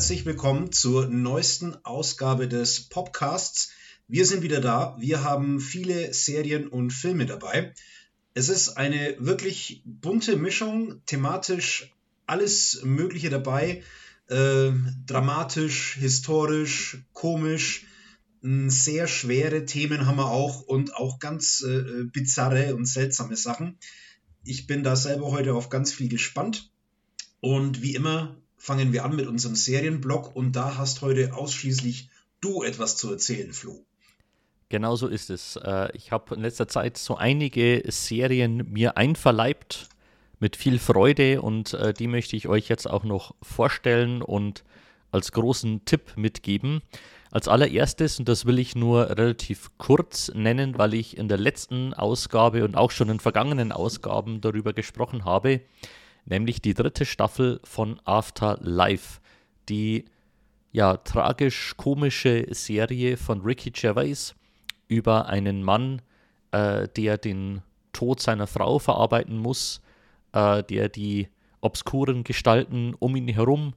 herzlich willkommen zur neuesten Ausgabe des Podcasts. Wir sind wieder da. Wir haben viele Serien und Filme dabei. Es ist eine wirklich bunte Mischung, thematisch alles Mögliche dabei. Äh, dramatisch, historisch, komisch, sehr schwere Themen haben wir auch und auch ganz äh, bizarre und seltsame Sachen. Ich bin da selber heute auf ganz viel gespannt. Und wie immer fangen wir an mit unserem Serienblog und da hast heute ausschließlich du etwas zu erzählen, Flo. Genau so ist es. Äh, ich habe in letzter Zeit so einige Serien mir einverleibt mit viel Freude und äh, die möchte ich euch jetzt auch noch vorstellen und als großen Tipp mitgeben. Als allererstes, und das will ich nur relativ kurz nennen, weil ich in der letzten Ausgabe und auch schon in vergangenen Ausgaben darüber gesprochen habe, nämlich die dritte Staffel von Afterlife, die ja tragisch-komische Serie von Ricky Gervais über einen Mann, äh, der den Tod seiner Frau verarbeiten muss, äh, der die obskuren Gestalten um ihn herum,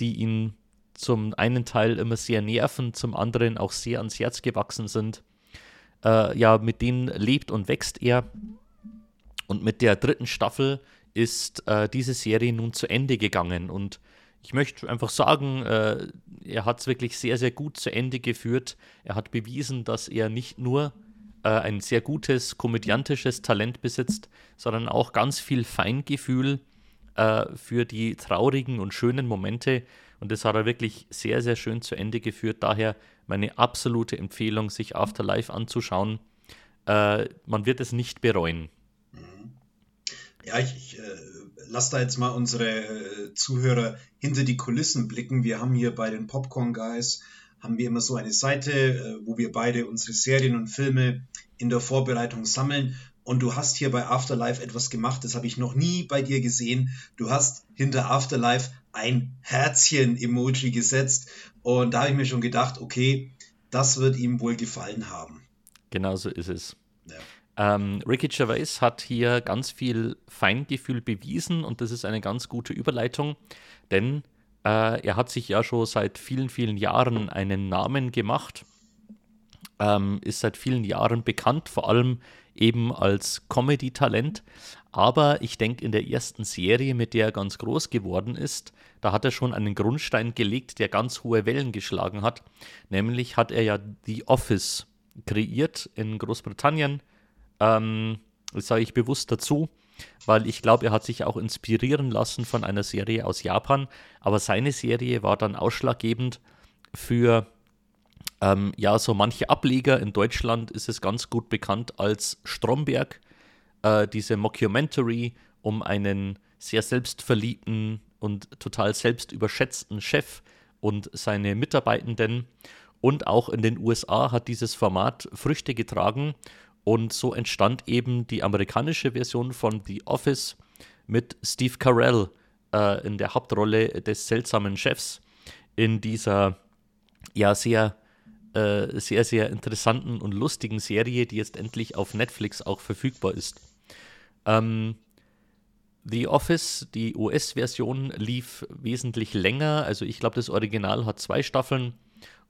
die ihn zum einen Teil immer sehr nerven, zum anderen auch sehr ans Herz gewachsen sind. Äh, ja, mit denen lebt und wächst er. Und mit der dritten Staffel ist äh, diese Serie nun zu Ende gegangen. Und ich möchte einfach sagen, äh, er hat es wirklich sehr, sehr gut zu Ende geführt. Er hat bewiesen, dass er nicht nur äh, ein sehr gutes komödiantisches Talent besitzt, sondern auch ganz viel Feingefühl äh, für die traurigen und schönen Momente und das hat er wirklich sehr, sehr schön zu Ende geführt. Daher meine absolute Empfehlung, sich Afterlife anzuschauen. Äh, man wird es nicht bereuen. Ja, ich, ich äh, lasse da jetzt mal unsere äh, Zuhörer hinter die Kulissen blicken. Wir haben hier bei den Popcorn Guys haben wir immer so eine Seite, äh, wo wir beide unsere Serien und Filme in der Vorbereitung sammeln. Und du hast hier bei Afterlife etwas gemacht, das habe ich noch nie bei dir gesehen. Du hast hinter Afterlife ein Herzchen-Emoji gesetzt. Und da habe ich mir schon gedacht, okay, das wird ihm wohl gefallen haben. Genau so ist es. Ja. Ähm, Ricky Gervais hat hier ganz viel Feingefühl bewiesen und das ist eine ganz gute Überleitung, denn äh, er hat sich ja schon seit vielen, vielen Jahren einen Namen gemacht, ähm, ist seit vielen Jahren bekannt, vor allem eben als Comedy-Talent. Aber ich denke, in der ersten Serie, mit der er ganz groß geworden ist, da hat er schon einen Grundstein gelegt, der ganz hohe Wellen geschlagen hat. Nämlich hat er ja The Office kreiert in Großbritannien. Ähm, das sage ich bewusst dazu, weil ich glaube, er hat sich auch inspirieren lassen von einer Serie aus Japan. Aber seine Serie war dann ausschlaggebend für ähm, ja, so manche Ableger in Deutschland ist es ganz gut bekannt als Stromberg, äh, diese Mockumentary um einen sehr selbstverliebten und total selbstüberschätzten Chef und seine Mitarbeitenden. Und auch in den USA hat dieses Format Früchte getragen und so entstand eben die amerikanische Version von The Office mit Steve Carell äh, in der Hauptrolle des seltsamen Chefs in dieser ja sehr äh, sehr, sehr interessanten und lustigen Serie, die jetzt endlich auf Netflix auch verfügbar ist. Ähm, The Office, die US-Version, lief wesentlich länger. Also ich glaube, das Original hat zwei Staffeln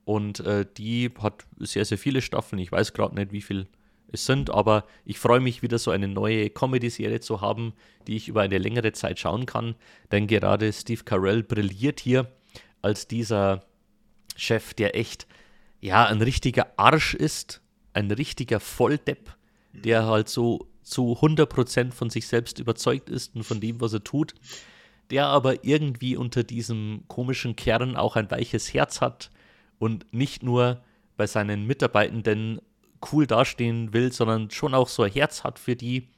und äh, die hat sehr, sehr viele Staffeln. Ich weiß gerade nicht, wie viel es sind, aber ich freue mich wieder so eine neue Comedy-Serie zu haben, die ich über eine längere Zeit schauen kann. Denn gerade Steve Carell brilliert hier als dieser Chef, der echt ja, ein richtiger Arsch ist, ein richtiger Volldepp, der halt so zu 100% von sich selbst überzeugt ist und von dem, was er tut, der aber irgendwie unter diesem komischen Kern auch ein weiches Herz hat und nicht nur bei seinen Mitarbeitenden cool dastehen will, sondern schon auch so ein Herz hat für die.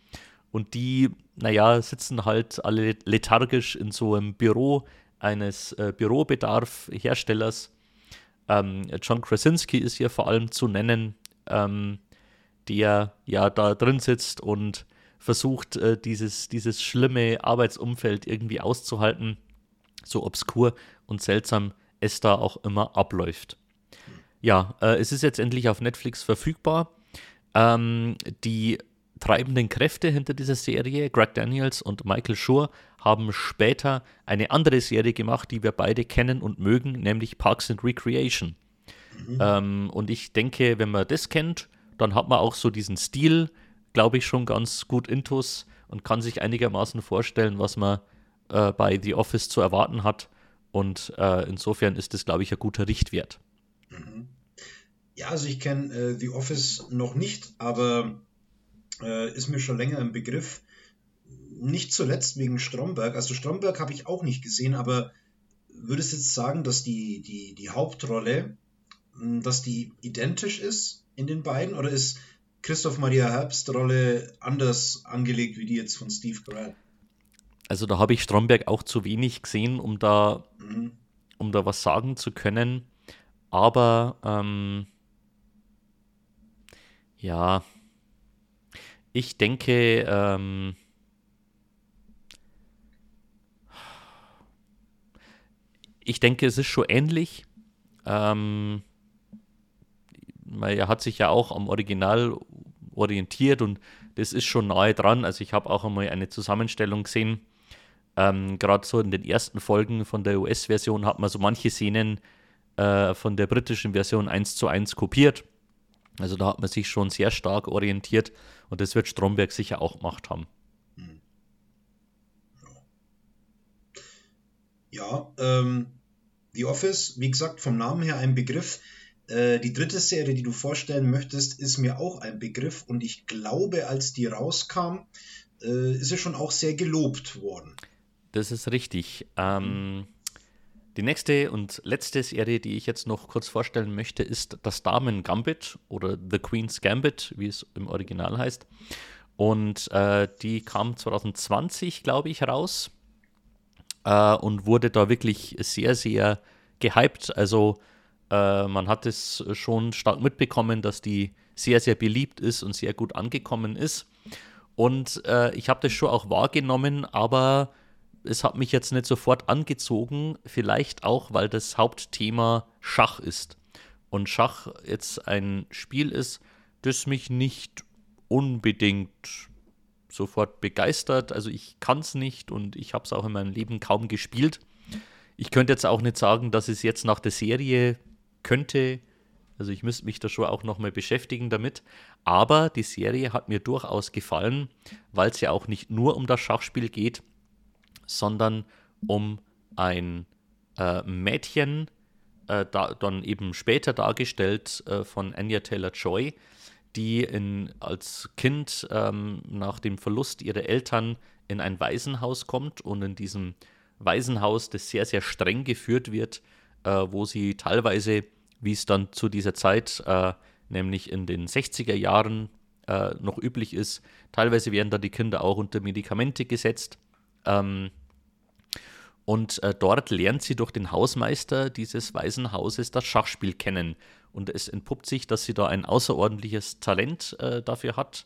Und die, naja, sitzen halt alle lethargisch in so einem Büro eines äh, Bürobedarf-Herstellers ähm, John Krasinski ist hier vor allem zu nennen, ähm, der ja da drin sitzt und versucht, äh, dieses, dieses schlimme Arbeitsumfeld irgendwie auszuhalten, so obskur und seltsam es da auch immer abläuft. Ja, äh, es ist jetzt endlich auf Netflix verfügbar. Ähm, die treibenden Kräfte hinter dieser Serie, Greg Daniels und Michael Schur, haben später eine andere Serie gemacht, die wir beide kennen und mögen, nämlich Parks and Recreation. Mhm. Ähm, und ich denke, wenn man das kennt, dann hat man auch so diesen Stil, glaube ich, schon ganz gut intus und kann sich einigermaßen vorstellen, was man äh, bei The Office zu erwarten hat. Und äh, insofern ist das, glaube ich, ein guter Richtwert. Mhm. Ja, also ich kenne äh, The Office noch nicht, aber äh, ist mir schon länger im Begriff. Nicht zuletzt wegen Stromberg. Also Stromberg habe ich auch nicht gesehen, aber würdest du jetzt sagen, dass die, die, die Hauptrolle, hm, dass die identisch ist in den beiden? Oder ist Christoph Maria Herbst Rolle anders angelegt wie die jetzt von Steve Carell? Also da habe ich Stromberg auch zu wenig gesehen, um da, mhm. um da was sagen zu können. Aber ähm, ja, ich denke, ähm, ich denke, es ist schon ähnlich. Ähm, er hat sich ja auch am Original orientiert und das ist schon nahe dran. Also ich habe auch einmal eine Zusammenstellung gesehen. Ähm, Gerade so in den ersten Folgen von der US-Version hat man so manche Szenen äh, von der britischen Version eins zu eins kopiert. Also da hat man sich schon sehr stark orientiert und das wird Stromberg sicher auch gemacht haben. Hm. Ja, ähm, The Office, wie gesagt, vom Namen her ein Begriff. Äh, die dritte Serie, die du vorstellen möchtest, ist mir auch ein Begriff und ich glaube, als die rauskam, äh, ist sie schon auch sehr gelobt worden. Das ist richtig. Ähm, die nächste und letzte Serie, die ich jetzt noch kurz vorstellen möchte, ist das Damen Gambit oder The Queen's Gambit, wie es im Original heißt. Und äh, die kam 2020, glaube ich, raus äh, und wurde da wirklich sehr, sehr gehypt. Also äh, man hat es schon stark mitbekommen, dass die sehr, sehr beliebt ist und sehr gut angekommen ist. Und äh, ich habe das schon auch wahrgenommen, aber es hat mich jetzt nicht sofort angezogen, vielleicht auch, weil das Hauptthema Schach ist. Und Schach jetzt ein Spiel ist, das mich nicht unbedingt sofort begeistert. Also ich kann es nicht und ich habe es auch in meinem Leben kaum gespielt. Ich könnte jetzt auch nicht sagen, dass es jetzt nach der Serie könnte. Also ich müsste mich da schon auch nochmal beschäftigen damit. Aber die Serie hat mir durchaus gefallen, weil es ja auch nicht nur um das Schachspiel geht, sondern um ein äh, Mädchen, äh, da, dann eben später dargestellt äh, von Anya Taylor Joy, die in, als Kind ähm, nach dem Verlust ihrer Eltern in ein Waisenhaus kommt und in diesem Waisenhaus, das sehr, sehr streng geführt wird, äh, wo sie teilweise, wie es dann zu dieser Zeit, äh, nämlich in den 60er Jahren äh, noch üblich ist, teilweise werden da die Kinder auch unter Medikamente gesetzt. Ähm, und äh, dort lernt sie durch den Hausmeister dieses Waisenhauses das Schachspiel kennen. Und es entpuppt sich, dass sie da ein außerordentliches Talent äh, dafür hat.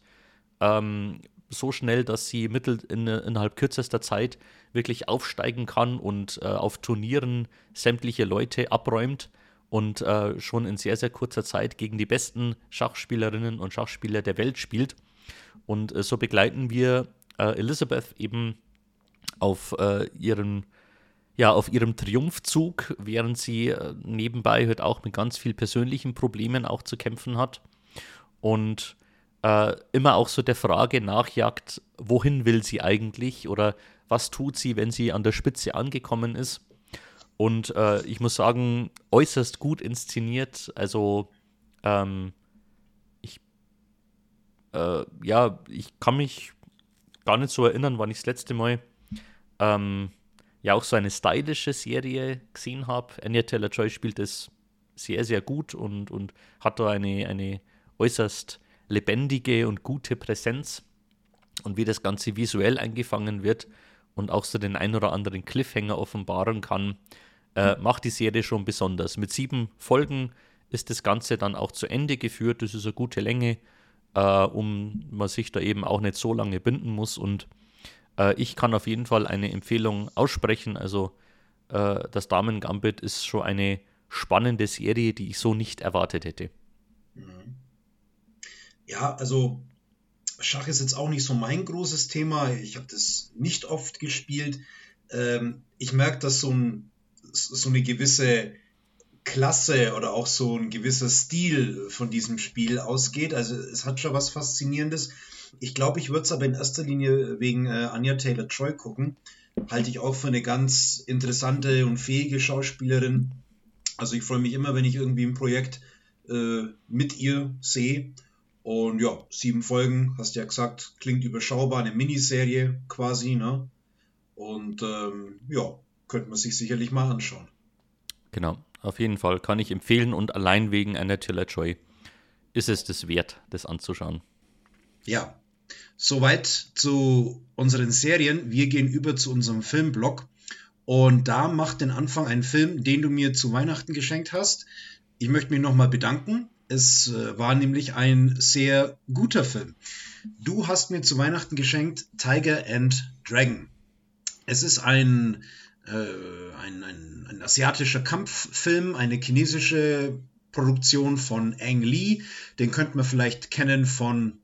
Ähm, so schnell, dass sie mittel in, innerhalb kürzester Zeit wirklich aufsteigen kann und äh, auf Turnieren sämtliche Leute abräumt und äh, schon in sehr, sehr kurzer Zeit gegen die besten Schachspielerinnen und Schachspieler der Welt spielt. Und äh, so begleiten wir äh, Elizabeth eben auf äh, ihren ja, auf ihrem Triumphzug, während sie äh, nebenbei halt auch mit ganz vielen persönlichen Problemen auch zu kämpfen hat. Und äh, immer auch so der Frage nachjagt, wohin will sie eigentlich oder was tut sie, wenn sie an der Spitze angekommen ist. Und äh, ich muss sagen, äußerst gut inszeniert. Also ähm, ich, äh, ja, ich kann mich gar nicht so erinnern, wann ich das letzte Mal ähm, ja auch so eine stylische Serie gesehen habe. Anya Taylor-Joy spielt es sehr, sehr gut und, und hat da eine, eine äußerst lebendige und gute Präsenz. Und wie das Ganze visuell eingefangen wird und auch so den ein oder anderen Cliffhanger offenbaren kann, äh, macht die Serie schon besonders. Mit sieben Folgen ist das Ganze dann auch zu Ende geführt. Das ist eine gute Länge, äh, um man sich da eben auch nicht so lange binden muss und äh, ich kann auf jeden Fall eine Empfehlung aussprechen. Also äh, das Damen Gambit ist schon eine spannende Serie, die ich so nicht erwartet hätte. Mhm. Ja, also Schach ist jetzt auch nicht so mein großes Thema. Ich habe das nicht oft gespielt. Ähm, ich merke, dass so, ein, so eine gewisse Klasse oder auch so ein gewisser Stil von diesem Spiel ausgeht. Also es hat schon was Faszinierendes. Ich glaube, ich würde es aber in erster Linie wegen äh, Anya Taylor Troy gucken. Halte ich auch für eine ganz interessante und fähige Schauspielerin. Also ich freue mich immer, wenn ich irgendwie ein Projekt äh, mit ihr sehe. Und ja, sieben Folgen, hast ja gesagt, klingt überschaubar, eine Miniserie quasi, ne? Und ähm, ja, könnte man sich sicherlich mal anschauen. Genau, auf jeden Fall kann ich empfehlen und allein wegen einer Taylor Joy ist es das wert, das anzuschauen. Ja, soweit zu unseren Serien. Wir gehen über zu unserem Filmblog und da macht den Anfang ein Film, den du mir zu Weihnachten geschenkt hast. Ich möchte mich nochmal bedanken. Es äh, war nämlich ein sehr guter Film. Du hast mir zu Weihnachten geschenkt Tiger and Dragon. Es ist ein, äh, ein, ein, ein asiatischer Kampffilm, eine chinesische Produktion von Ang Lee. Den könnte man vielleicht kennen von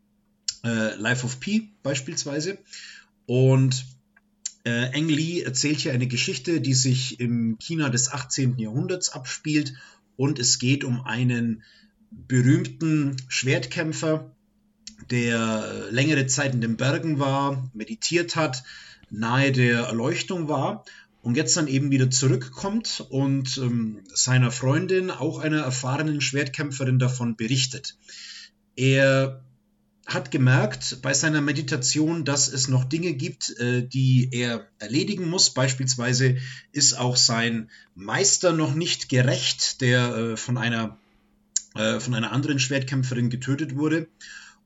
äh, Life of Pi beispielsweise. Und äh, Ang Lee erzählt hier eine Geschichte, die sich im China des 18. Jahrhunderts abspielt und es geht um einen berühmten Schwertkämpfer, der längere Zeit in den Bergen war, meditiert hat, nahe der Erleuchtung war und jetzt dann eben wieder zurückkommt und ähm, seiner Freundin, auch einer erfahrenen Schwertkämpferin, davon berichtet. Er hat gemerkt bei seiner Meditation, dass es noch Dinge gibt, äh, die er erledigen muss. Beispielsweise ist auch sein Meister noch nicht gerecht, der äh, von einer, äh, von einer anderen Schwertkämpferin getötet wurde.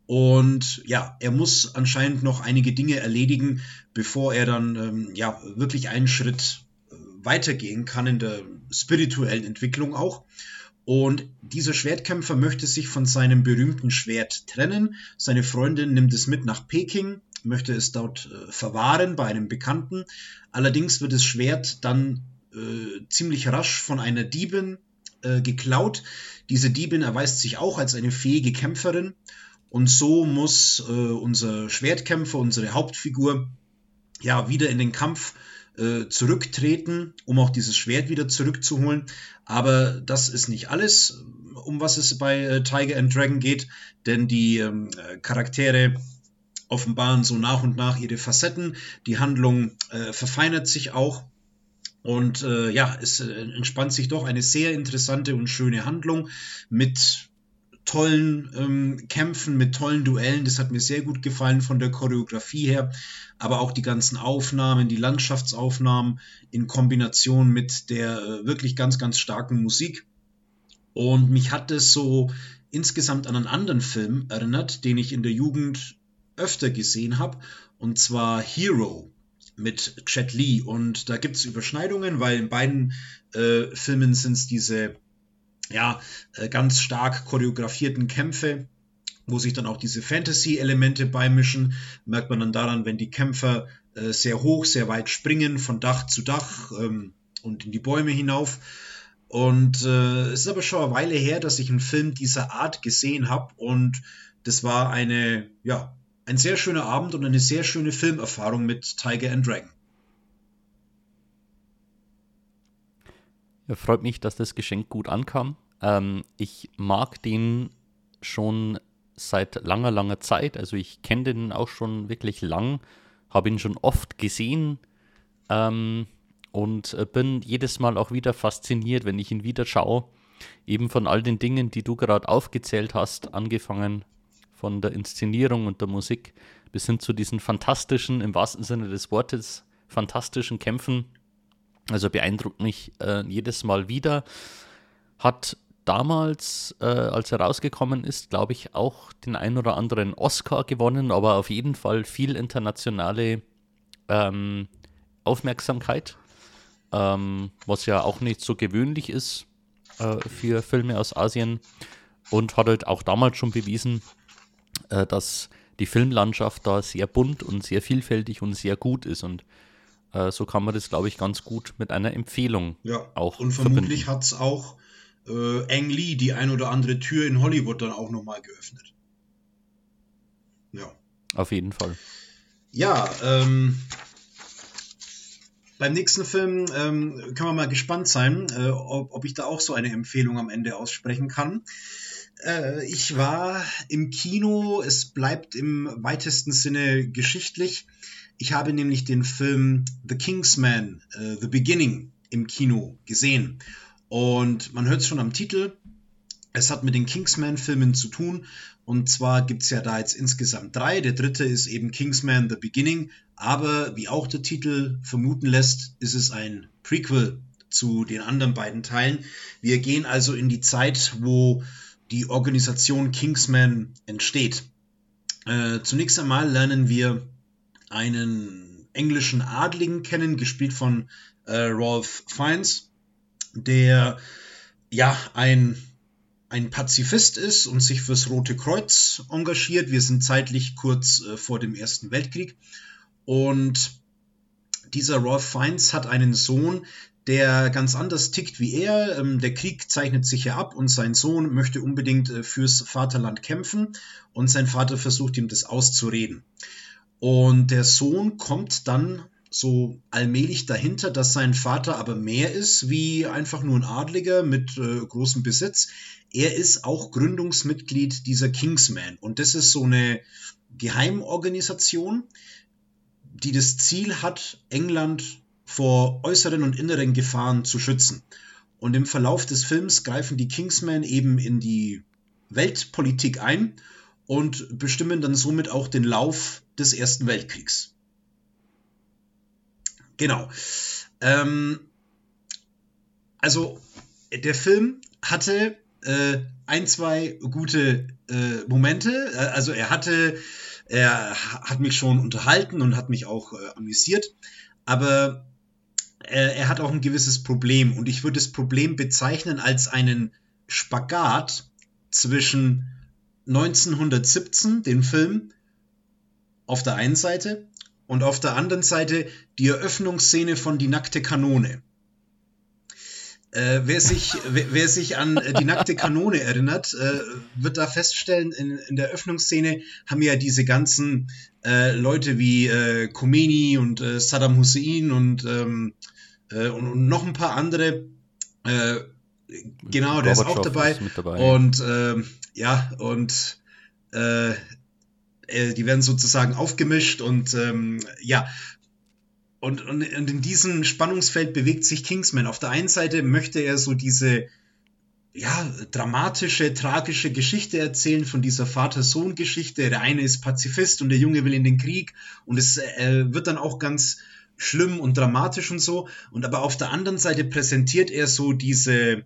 Und ja, er muss anscheinend noch einige Dinge erledigen, bevor er dann ähm, ja wirklich einen Schritt weitergehen kann in der spirituellen Entwicklung auch. Und dieser Schwertkämpfer möchte sich von seinem berühmten Schwert trennen. Seine Freundin nimmt es mit nach Peking, möchte es dort äh, verwahren bei einem Bekannten. Allerdings wird das Schwert dann äh, ziemlich rasch von einer Diebin äh, geklaut. Diese Diebin erweist sich auch als eine fähige Kämpferin. Und so muss äh, unser Schwertkämpfer, unsere Hauptfigur, ja wieder in den Kampf äh, zurücktreten, um auch dieses Schwert wieder zurückzuholen. Aber das ist nicht alles, um was es bei äh, Tiger and Dragon geht, denn die ähm, Charaktere offenbaren so nach und nach ihre Facetten. Die Handlung äh, verfeinert sich auch. Und äh, ja, es äh, entspannt sich doch eine sehr interessante und schöne Handlung mit tollen ähm, Kämpfen, mit tollen Duellen. Das hat mir sehr gut gefallen von der Choreografie her, aber auch die ganzen Aufnahmen, die Landschaftsaufnahmen in Kombination mit der äh, wirklich ganz, ganz starken Musik. Und mich hat es so insgesamt an einen anderen Film erinnert, den ich in der Jugend öfter gesehen habe, und zwar Hero mit Jet Li. Und da gibt es Überschneidungen, weil in beiden äh, Filmen sind es diese ja, äh, ganz stark choreografierten Kämpfe, wo sich dann auch diese Fantasy-Elemente beimischen. Merkt man dann daran, wenn die Kämpfer äh, sehr hoch, sehr weit springen, von Dach zu Dach ähm, und in die Bäume hinauf. Und äh, es ist aber schon eine Weile her, dass ich einen Film dieser Art gesehen habe. Und das war eine, ja, ein sehr schöner Abend und eine sehr schöne Filmerfahrung mit Tiger and Dragon. Freut mich, dass das Geschenk gut ankam. Ähm, ich mag den schon seit langer, langer Zeit. Also ich kenne den auch schon wirklich lang, habe ihn schon oft gesehen ähm, und äh, bin jedes Mal auch wieder fasziniert, wenn ich ihn wieder schaue. Eben von all den Dingen, die du gerade aufgezählt hast, angefangen von der Inszenierung und der Musik bis hin zu diesen fantastischen, im wahrsten Sinne des Wortes, fantastischen Kämpfen. Also beeindruckt mich äh, jedes Mal wieder. Hat damals, äh, als er rausgekommen ist, glaube ich, auch den ein oder anderen Oscar gewonnen, aber auf jeden Fall viel internationale ähm, Aufmerksamkeit, ähm, was ja auch nicht so gewöhnlich ist äh, für Filme aus Asien und hat halt auch damals schon bewiesen, äh, dass die Filmlandschaft da sehr bunt und sehr vielfältig und sehr gut ist und äh, so kann man das, glaube ich, ganz gut mit einer Empfehlung ja, auch und vermutlich hat es auch äh, Ang Lee die ein oder andere Tür in Hollywood dann auch nochmal geöffnet. Ja. Auf jeden Fall. Ja, ähm, beim nächsten Film ähm, können wir mal gespannt sein, äh, ob, ob, ich da auch so eine Empfehlung am Ende aussprechen kann. Äh, ich war im Kino, es bleibt im weitesten Sinne geschichtlich. Ich habe nämlich den Film The Kingsman, äh, The Beginning im Kino gesehen. Und man hört es schon am Titel, es hat mit den Kingsman-Filmen zu tun. Und zwar gibt es ja da jetzt insgesamt drei. Der dritte ist eben Kingsman The Beginning. Aber wie auch der Titel vermuten lässt, ist es ein Prequel zu den anderen beiden Teilen. Wir gehen also in die Zeit, wo die Organisation Kingsman entsteht. Äh, zunächst einmal lernen wir einen englischen Adligen kennen, gespielt von äh, Rolf Fiennes, der ja ein ein Pazifist ist und sich fürs Rote Kreuz engagiert. Wir sind zeitlich kurz äh, vor dem Ersten Weltkrieg. Und dieser Rolf Fiennes hat einen Sohn, der ganz anders tickt wie er. Ähm, der Krieg zeichnet sich ja ab und sein Sohn möchte unbedingt äh, fürs Vaterland kämpfen und sein Vater versucht ihm das auszureden. Und der Sohn kommt dann so allmählich dahinter, dass sein Vater aber mehr ist wie einfach nur ein Adliger mit äh, großem Besitz. Er ist auch Gründungsmitglied dieser Kingsman und das ist so eine Geheimorganisation, die das Ziel hat, England vor äußeren und inneren Gefahren zu schützen. Und im Verlauf des Films greifen die Kingsmen eben in die Weltpolitik ein und bestimmen dann somit auch den Lauf des Ersten Weltkriegs. Genau. Ähm, also der Film hatte äh, ein, zwei gute äh, Momente. Äh, also er hatte, er hat mich schon unterhalten und hat mich auch äh, amüsiert. Aber äh, er hat auch ein gewisses Problem. Und ich würde das Problem bezeichnen als einen Spagat zwischen 1917, dem Film, auf der einen Seite, und auf der anderen Seite die Eröffnungsszene von Die nackte Kanone. Äh, wer, sich, wer, wer, sich an äh, die nackte Kanone erinnert, äh, wird da feststellen, in, in, der Öffnungsszene haben ja diese ganzen äh, Leute wie äh, Khomeini und äh, Saddam Hussein und, ähm, und, und, noch ein paar andere. genau, der ist auch dabei. Ist dabei. Und ähm, ja, und äh, die werden sozusagen aufgemischt und ähm, ja. Und, und, und in diesem Spannungsfeld bewegt sich Kingsman. Auf der einen Seite möchte er so diese ja, dramatische, tragische Geschichte erzählen von dieser Vater-Sohn-Geschichte. Der eine ist Pazifist und der Junge will in den Krieg und es äh, wird dann auch ganz schlimm und dramatisch und so. Und aber auf der anderen Seite präsentiert er so diese,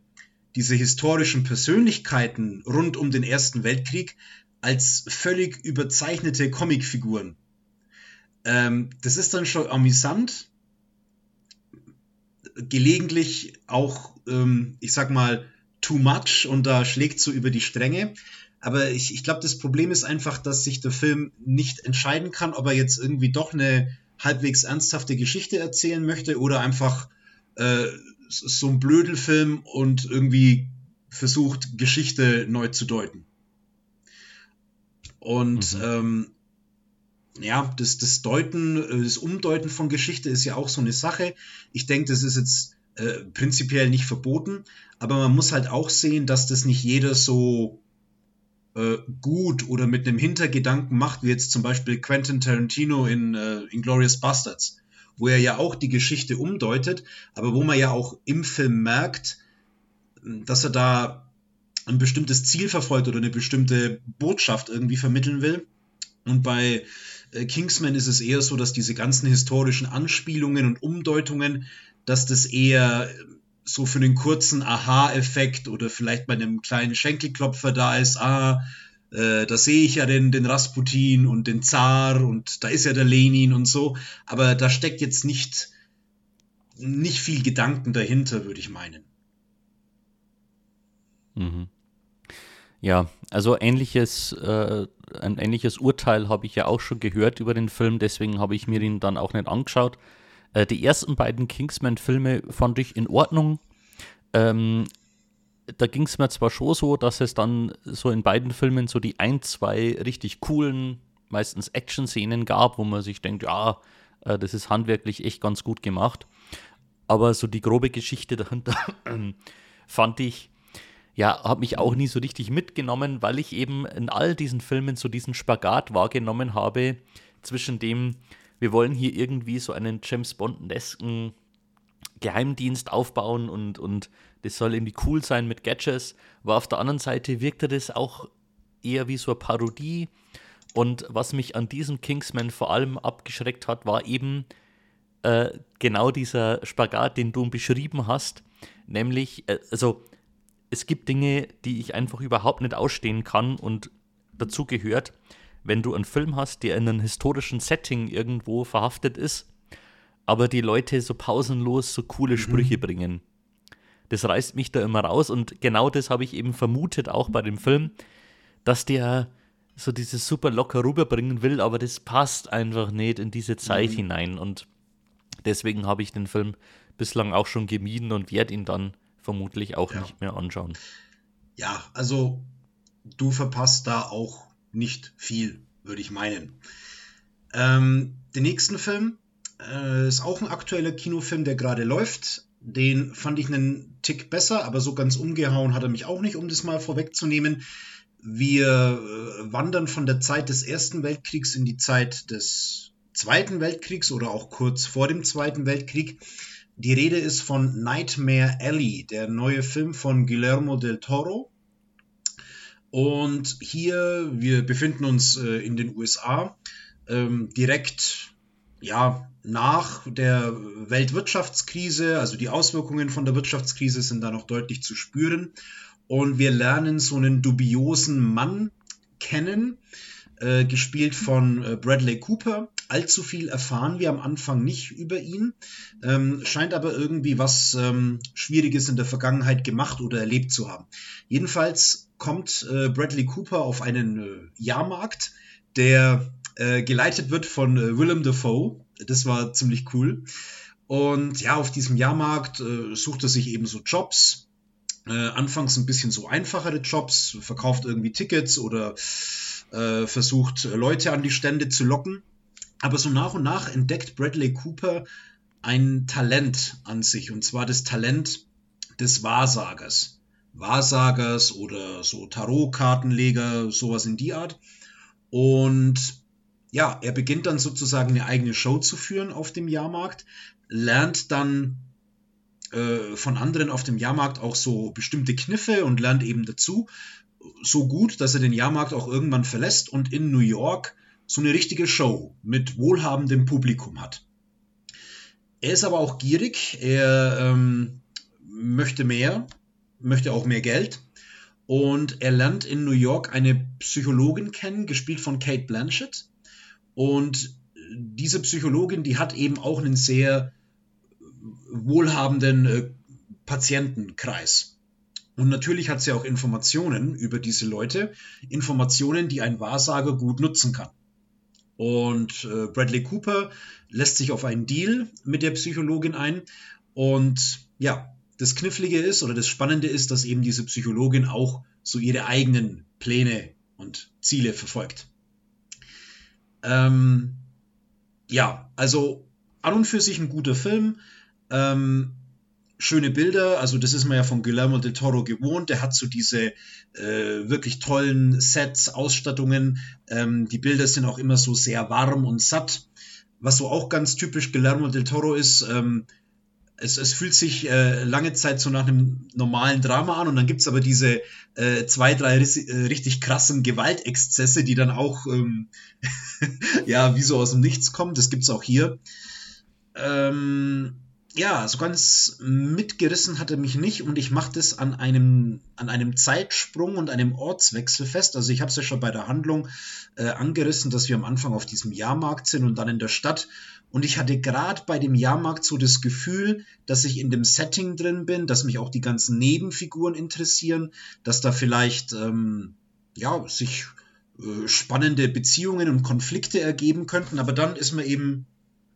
diese historischen Persönlichkeiten rund um den Ersten Weltkrieg als völlig überzeichnete Comicfiguren. Ähm, das ist dann schon amüsant, gelegentlich auch, ähm, ich sag mal, too much und da schlägt so über die Stränge. Aber ich, ich glaube, das Problem ist einfach, dass sich der Film nicht entscheiden kann, ob er jetzt irgendwie doch eine halbwegs ernsthafte Geschichte erzählen möchte oder einfach äh, so ein Blödelfilm und irgendwie versucht, Geschichte neu zu deuten. Und mhm. ähm, ja, das, das Deuten, äh, das Umdeuten von Geschichte ist ja auch so eine Sache. Ich denke, das ist jetzt äh, prinzipiell nicht verboten, aber man muss halt auch sehen, dass das nicht jeder so äh, gut oder mit einem Hintergedanken macht, wie jetzt zum Beispiel Quentin Tarantino in äh, Inglourious Bastards, wo er ja auch die Geschichte umdeutet, aber wo man ja auch im Film merkt, dass er da ein bestimmtes Ziel verfolgt oder eine bestimmte Botschaft irgendwie vermitteln will. Und bei äh, Kingsman ist es eher so, dass diese ganzen historischen Anspielungen und Umdeutungen, dass das eher so für einen kurzen Aha-Effekt oder vielleicht bei einem kleinen Schenkelklopfer da ist, ah, äh, da sehe ich ja den, den Rasputin und den Zar und da ist ja der Lenin und so, aber da steckt jetzt nicht, nicht viel Gedanken dahinter, würde ich meinen. Mhm. Ja, also ähnliches, äh, ein ähnliches Urteil habe ich ja auch schon gehört über den Film, deswegen habe ich mir ihn dann auch nicht angeschaut. Äh, die ersten beiden Kingsman-Filme fand ich in Ordnung. Ähm, da ging es mir zwar schon so, dass es dann so in beiden Filmen so die ein, zwei richtig coolen meistens Action-Szenen gab, wo man sich denkt, ja, äh, das ist handwerklich echt ganz gut gemacht. Aber so die grobe Geschichte dahinter fand ich, ja, hat mich auch nie so richtig mitgenommen, weil ich eben in all diesen Filmen so diesen Spagat wahrgenommen habe zwischen dem, wir wollen hier irgendwie so einen James Bond-esken Geheimdienst aufbauen und, und das soll irgendwie cool sein mit Gadgets, aber auf der anderen Seite wirkte das auch eher wie so eine Parodie. Und was mich an diesem Kingsman vor allem abgeschreckt hat, war eben äh, genau dieser Spagat, den du beschrieben hast. Nämlich, äh, also es gibt Dinge, die ich einfach überhaupt nicht ausstehen kann und dazu gehört, wenn du einen Film hast, der in einem historischen Setting irgendwo verhaftet ist, aber die Leute so pausenlos so coole mhm. Sprüche bringen. Das reißt mich da immer raus und genau das habe ich eben vermutet auch bei dem Film, dass der so dieses super locker rüberbringen will, aber das passt einfach nicht in diese Zeit mhm. hinein und deswegen habe ich den Film bislang auch schon gemieden und werde ihn dann vermutlich auch ja. nicht mehr anschauen. Ja, also du verpasst da auch nicht viel, würde ich meinen. Ähm, den nächsten Film äh, ist auch ein aktueller Kinofilm, der gerade läuft. Den fand ich einen Tick besser, aber so ganz umgehauen hat er mich auch nicht, um das mal vorwegzunehmen. Wir äh, wandern von der Zeit des Ersten Weltkriegs in die Zeit des Zweiten Weltkriegs oder auch kurz vor dem Zweiten Weltkrieg. Die Rede ist von Nightmare Alley, der neue Film von Guillermo del Toro. Und hier, wir befinden uns äh, in den USA, ähm, direkt ja, nach der Weltwirtschaftskrise, also die Auswirkungen von der Wirtschaftskrise sind da noch deutlich zu spüren. Und wir lernen so einen dubiosen Mann kennen, äh, gespielt von äh, Bradley Cooper, allzu viel erfahren wir am Anfang nicht über ihn, ähm, scheint aber irgendwie was ähm, Schwieriges in der Vergangenheit gemacht oder erlebt zu haben. Jedenfalls kommt äh, Bradley Cooper auf einen äh, Jahrmarkt, der äh, geleitet wird von äh, Willem Dafoe. Das war ziemlich cool. Und ja, auf diesem Jahrmarkt äh, sucht er sich eben so Jobs. Äh, anfangs ein bisschen so einfachere Jobs, verkauft irgendwie Tickets oder äh, versucht Leute an die Stände zu locken. Aber so nach und nach entdeckt Bradley Cooper ein Talent an sich, und zwar das Talent des Wahrsagers. Wahrsagers oder so Tarotkartenleger, sowas in die Art. Und ja, er beginnt dann sozusagen eine eigene Show zu führen auf dem Jahrmarkt, lernt dann äh, von anderen auf dem Jahrmarkt auch so bestimmte Kniffe und lernt eben dazu. So gut, dass er den Jahrmarkt auch irgendwann verlässt und in New York so eine richtige Show mit wohlhabendem Publikum hat. Er ist aber auch gierig, er ähm, möchte mehr, möchte auch mehr Geld und er lernt in New York eine Psychologin kennen, gespielt von Kate Blanchett. Und diese Psychologin, die hat eben auch einen sehr wohlhabenden äh, Patientenkreis. Und natürlich hat sie auch Informationen über diese Leute, Informationen, die ein Wahrsager gut nutzen kann. Und äh, Bradley Cooper lässt sich auf einen Deal mit der Psychologin ein. Und ja, das Knifflige ist oder das Spannende ist, dass eben diese Psychologin auch so ihre eigenen Pläne und Ziele verfolgt. Ähm, ja, also an und für sich ein guter Film. Ähm, schöne Bilder, also das ist man ja von Guillermo del Toro gewohnt. Der hat so diese äh, wirklich tollen Sets, Ausstattungen. Ähm, die Bilder sind auch immer so sehr warm und satt. Was so auch ganz typisch Guillermo del Toro ist, ähm, es, es fühlt sich äh, lange Zeit so nach einem normalen Drama an und dann gibt's aber diese äh, zwei, drei äh, richtig krassen Gewaltexzesse, die dann auch ähm, ja wie so aus dem Nichts kommen. Das gibt's auch hier. Ähm, ja, so ganz mitgerissen hat er mich nicht und ich mache das an einem, an einem Zeitsprung und einem Ortswechsel fest. Also ich habe es ja schon bei der Handlung äh, angerissen, dass wir am Anfang auf diesem Jahrmarkt sind und dann in der Stadt. Und ich hatte gerade bei dem Jahrmarkt so das Gefühl, dass ich in dem Setting drin bin, dass mich auch die ganzen Nebenfiguren interessieren, dass da vielleicht ähm, ja, sich äh, spannende Beziehungen und Konflikte ergeben könnten. Aber dann ist man eben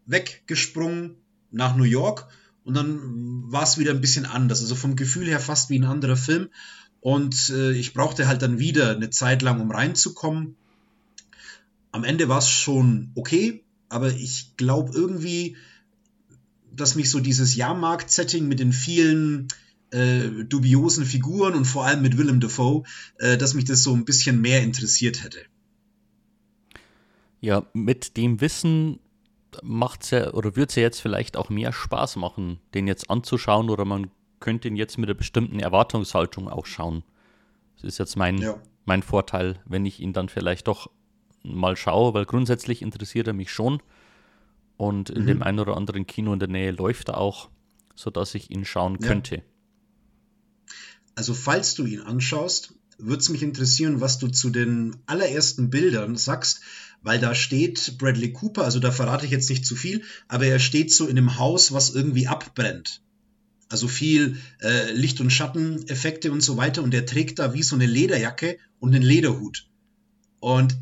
weggesprungen nach New York und dann war es wieder ein bisschen anders. Also vom Gefühl her fast wie ein anderer Film. Und äh, ich brauchte halt dann wieder eine Zeit lang, um reinzukommen. am Ende war es schon okay, aber ich glaube irgendwie, dass mich so dieses Jahrmarkt-Setting mit den vielen äh, dubiosen Figuren und vor allem mit Willem Dafoe, äh, dass mich das so ein bisschen mehr interessiert hätte. Ja, mit dem Wissen macht's ja oder würde es ja jetzt vielleicht auch mehr Spaß machen, den jetzt anzuschauen oder man könnte ihn jetzt mit einer bestimmten Erwartungshaltung auch schauen. Das ist jetzt mein, ja. mein Vorteil, wenn ich ihn dann vielleicht doch mal schaue, weil grundsätzlich interessiert er mich schon. Und in mhm. dem einen oder anderen Kino in der Nähe läuft er auch, sodass ich ihn schauen ja. könnte. Also falls du ihn anschaust, würde es mich interessieren, was du zu den allerersten Bildern sagst, weil da steht Bradley Cooper, also da verrate ich jetzt nicht zu viel, aber er steht so in einem Haus, was irgendwie abbrennt. Also viel äh, Licht- und Schatteneffekte und so weiter und er trägt da wie so eine Lederjacke und einen Lederhut. Und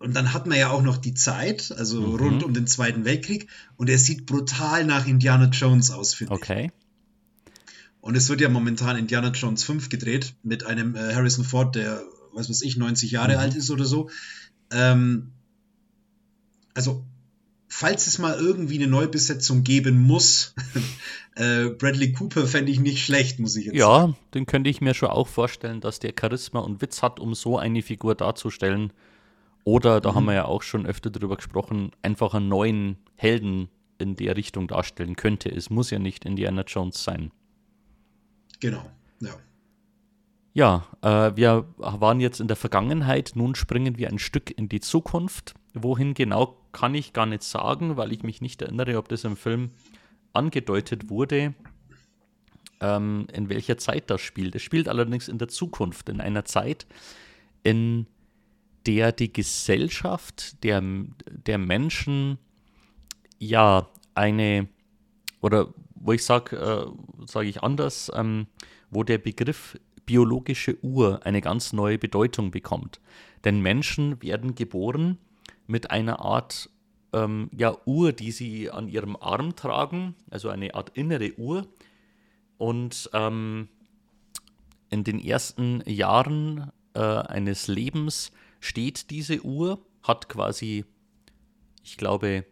und dann hat man ja auch noch die Zeit, also mhm. rund um den Zweiten Weltkrieg, und er sieht brutal nach Indiana Jones aus, finde okay. ich. Und es wird ja momentan Indiana Jones 5 gedreht mit einem äh, Harrison Ford, der, was weiß ich, 90 Jahre mhm. alt ist oder so. Ähm, also, falls es mal irgendwie eine Neubesetzung geben muss, äh, Bradley Cooper fände ich nicht schlecht, muss ich jetzt ja, sagen. Ja, den könnte ich mir schon auch vorstellen, dass der Charisma und Witz hat, um so eine Figur darzustellen. Oder, da mhm. haben wir ja auch schon öfter drüber gesprochen, einfach einen neuen Helden in der Richtung darstellen könnte. Es muss ja nicht Indiana Jones sein. Genau, ja. Ja, äh, wir waren jetzt in der Vergangenheit, nun springen wir ein Stück in die Zukunft. Wohin genau kann ich gar nicht sagen, weil ich mich nicht erinnere, ob das im Film angedeutet wurde, ähm, in welcher Zeit das spielt. Es spielt allerdings in der Zukunft, in einer Zeit, in der die Gesellschaft der, der Menschen ja eine, oder wo ich sage, äh, sage ich anders, ähm, wo der Begriff biologische Uhr eine ganz neue Bedeutung bekommt. Denn Menschen werden geboren mit einer Art ähm, ja, Uhr, die sie an ihrem Arm tragen, also eine Art innere Uhr. Und ähm, in den ersten Jahren äh, eines Lebens steht diese Uhr, hat quasi, ich glaube,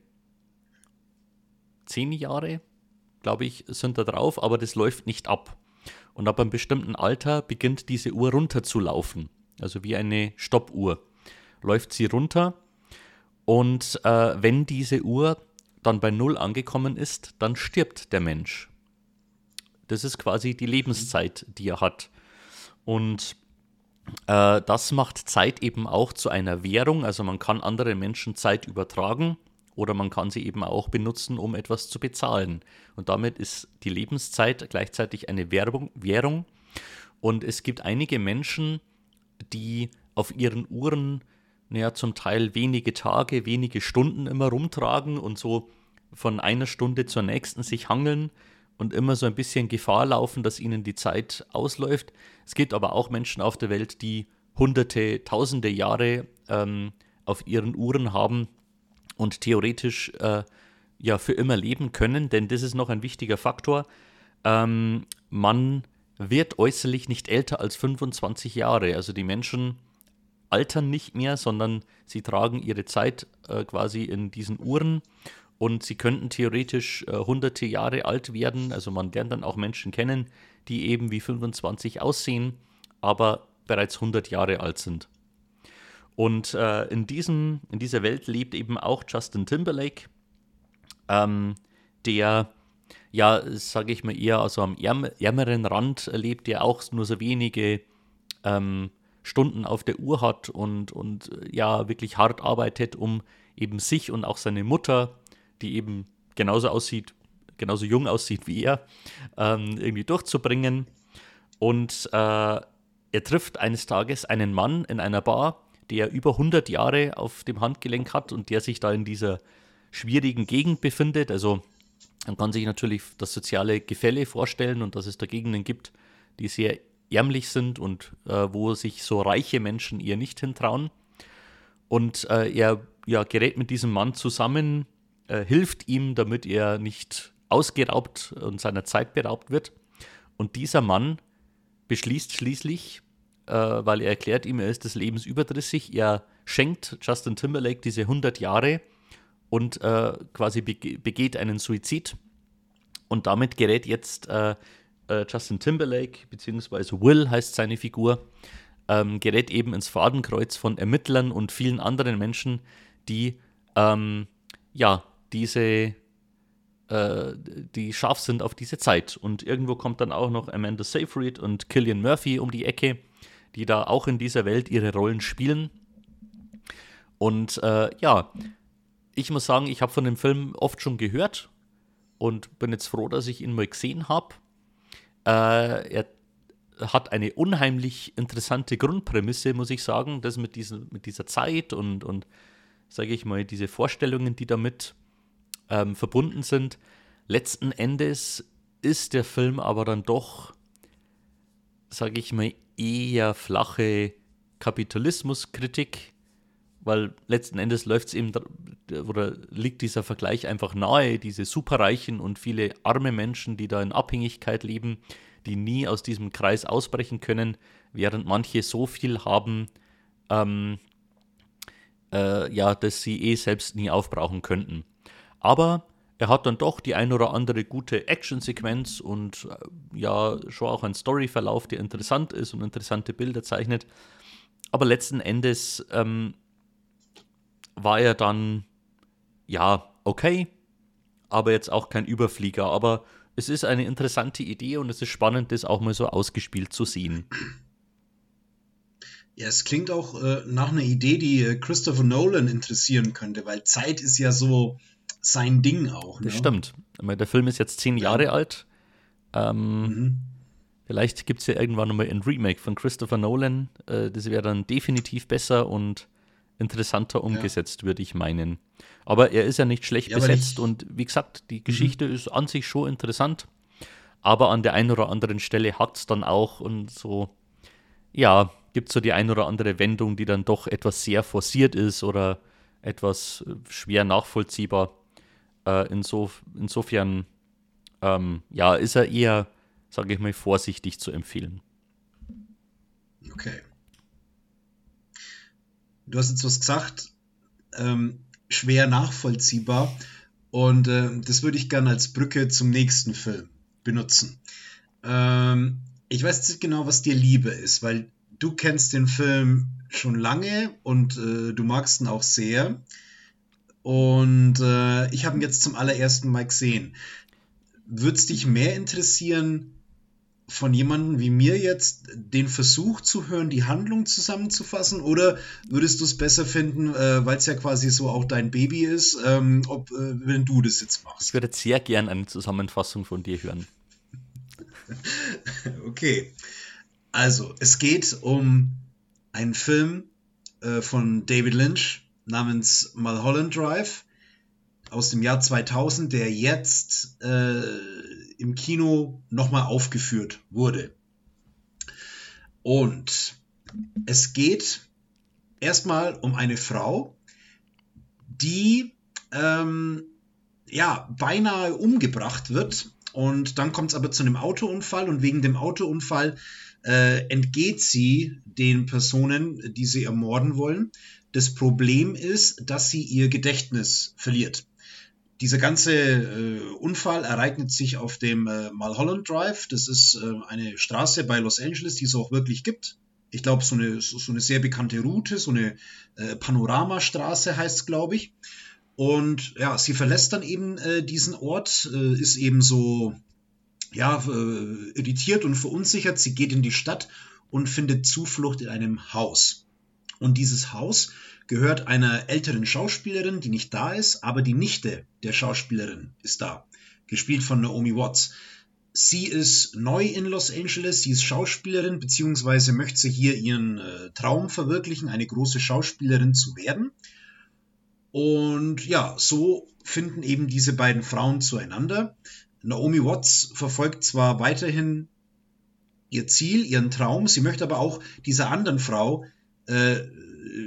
zehn Jahre, glaube ich, sind da drauf, aber das läuft nicht ab. Und ab einem bestimmten Alter beginnt diese Uhr runterzulaufen, also wie eine Stoppuhr. Läuft sie runter und äh, wenn diese Uhr dann bei Null angekommen ist, dann stirbt der Mensch. Das ist quasi die Lebenszeit, die er hat. Und äh, das macht Zeit eben auch zu einer Währung. Also man kann anderen Menschen Zeit übertragen oder man kann sie eben auch benutzen, um etwas zu bezahlen. Und damit ist die Lebenszeit gleichzeitig eine Währung. Währung. Und es gibt einige Menschen, die auf ihren Uhren naja, zum Teil wenige Tage, wenige Stunden immer rumtragen und so von einer Stunde zur nächsten sich hangeln und immer so ein bisschen Gefahr laufen, dass ihnen die Zeit ausläuft. Es gibt aber auch Menschen auf der Welt, die hunderte, tausende Jahre ähm, auf ihren Uhren haben und theoretisch äh, ja für immer leben können, denn das ist noch ein wichtiger Faktor. Ähm, man wird äußerlich nicht älter als 25 Jahre. Also die Menschen altern nicht mehr, sondern sie tragen ihre Zeit äh, quasi in diesen Uhren und sie könnten theoretisch äh, hunderte Jahre alt werden. Also man lernt dann auch Menschen kennen, die eben wie 25 aussehen, aber bereits 100 Jahre alt sind. Und äh, in, diesem, in dieser Welt lebt eben auch Justin Timberlake, ähm, der ja, sage ich mal, eher also am ärmeren Rand lebt, der auch nur so wenige ähm, Stunden auf der Uhr hat und, und ja, wirklich hart arbeitet, um eben sich und auch seine Mutter die eben genauso aussieht, genauso jung aussieht wie er, ähm, irgendwie durchzubringen. Und äh, er trifft eines Tages einen Mann in einer Bar, der über 100 Jahre auf dem Handgelenk hat und der sich da in dieser schwierigen Gegend befindet. Also man kann sich natürlich das soziale Gefälle vorstellen und dass es da Gegenden gibt, die sehr ärmlich sind und äh, wo sich so reiche Menschen ihr nicht hintrauen. Und äh, er ja, gerät mit diesem Mann zusammen, äh, hilft ihm, damit er nicht ausgeraubt und seiner Zeit beraubt wird. Und dieser Mann beschließt schließlich, äh, weil er erklärt ihm, er ist des Lebens überdrüssig. Er schenkt Justin Timberlake diese 100 Jahre und äh, quasi begeht einen Suizid. Und damit gerät jetzt äh, äh, Justin Timberlake, beziehungsweise Will heißt seine Figur, ähm, gerät eben ins Fadenkreuz von Ermittlern und vielen anderen Menschen, die ähm, ja diese äh, die scharf sind auf diese Zeit. Und irgendwo kommt dann auch noch Amanda Seyfried und Killian Murphy um die Ecke, die da auch in dieser Welt ihre Rollen spielen. Und äh, ja, ich muss sagen, ich habe von dem Film oft schon gehört und bin jetzt froh, dass ich ihn mal gesehen habe. Äh, er hat eine unheimlich interessante Grundprämisse, muss ich sagen, das mit, diesen, mit dieser Zeit und, und sage ich mal, diese Vorstellungen, die damit ähm, verbunden sind. Letzten Endes ist der Film aber dann doch, sage ich mal, eher flache Kapitalismuskritik, weil letzten Endes läuft es eben oder liegt dieser Vergleich einfach nahe, diese Superreichen und viele arme Menschen, die da in Abhängigkeit leben, die nie aus diesem Kreis ausbrechen können, während manche so viel haben, ähm, äh, ja, dass sie eh selbst nie aufbrauchen könnten. Aber er hat dann doch die ein oder andere gute Actionsequenz und äh, ja, schon auch einen Storyverlauf, der interessant ist und interessante Bilder zeichnet. Aber letzten Endes ähm, war er dann, ja, okay, aber jetzt auch kein Überflieger. Aber es ist eine interessante Idee und es ist spannend, das auch mal so ausgespielt zu sehen. Ja, es klingt auch äh, nach einer Idee, die äh, Christopher Nolan interessieren könnte, weil Zeit ist ja so sein Ding auch. Ne? Das stimmt. Der Film ist jetzt zehn Jahre ja. alt. Ähm, mhm. Vielleicht gibt es ja irgendwann nochmal ein Remake von Christopher Nolan. Äh, das wäre dann definitiv besser und interessanter umgesetzt, ja. würde ich meinen. Aber er ist ja nicht schlecht ja, besetzt und wie gesagt, die Geschichte mhm. ist an sich schon interessant. Aber an der einen oder anderen Stelle hat es dann auch und so, ja, gibt es so die ein oder andere Wendung, die dann doch etwas sehr forciert ist oder etwas äh, schwer nachvollziehbar. Äh, insof insofern ähm, ja, ist er eher, sage ich mal, vorsichtig zu empfehlen. Okay. Du hast jetzt was gesagt, ähm, schwer nachvollziehbar. Und äh, das würde ich gerne als Brücke zum nächsten Film benutzen. Ähm, ich weiß nicht genau, was dir Liebe ist, weil du kennst den Film schon lange und äh, du magst ihn auch sehr. Und äh, ich habe ihn jetzt zum allerersten Mal gesehen. Würde es dich mehr interessieren, von jemandem wie mir jetzt den Versuch zu hören, die Handlung zusammenzufassen? Oder würdest du es besser finden, äh, weil es ja quasi so auch dein Baby ist, ähm, ob, äh, wenn du das jetzt machst? Ich würde sehr gern eine Zusammenfassung von dir hören. okay. Also, es geht um einen Film äh, von David Lynch, namens Mulholland Drive aus dem Jahr 2000, der jetzt äh, im Kino nochmal aufgeführt wurde. Und es geht erstmal um eine Frau, die ähm, ja beinahe umgebracht wird. Und dann kommt es aber zu einem Autounfall und wegen dem Autounfall äh, entgeht sie den Personen, die sie ermorden wollen. Das Problem ist, dass sie ihr Gedächtnis verliert. Dieser ganze äh, Unfall ereignet sich auf dem äh, Mulholland Drive. Das ist äh, eine Straße bei Los Angeles, die es auch wirklich gibt. Ich glaube, so eine, so, so, eine sehr bekannte Route, so eine äh, Panoramastraße heißt es, glaube ich. Und ja, sie verlässt dann eben äh, diesen Ort, äh, ist eben so ja, irritiert und verunsichert. Sie geht in die Stadt und findet Zuflucht in einem Haus. Und dieses Haus gehört einer älteren Schauspielerin, die nicht da ist, aber die Nichte der Schauspielerin ist da, gespielt von Naomi Watts. Sie ist neu in Los Angeles, sie ist Schauspielerin, beziehungsweise möchte hier ihren äh, Traum verwirklichen, eine große Schauspielerin zu werden. Und ja, so finden eben diese beiden Frauen zueinander. Naomi Watts verfolgt zwar weiterhin ihr Ziel, ihren Traum, sie möchte aber auch dieser anderen Frau äh,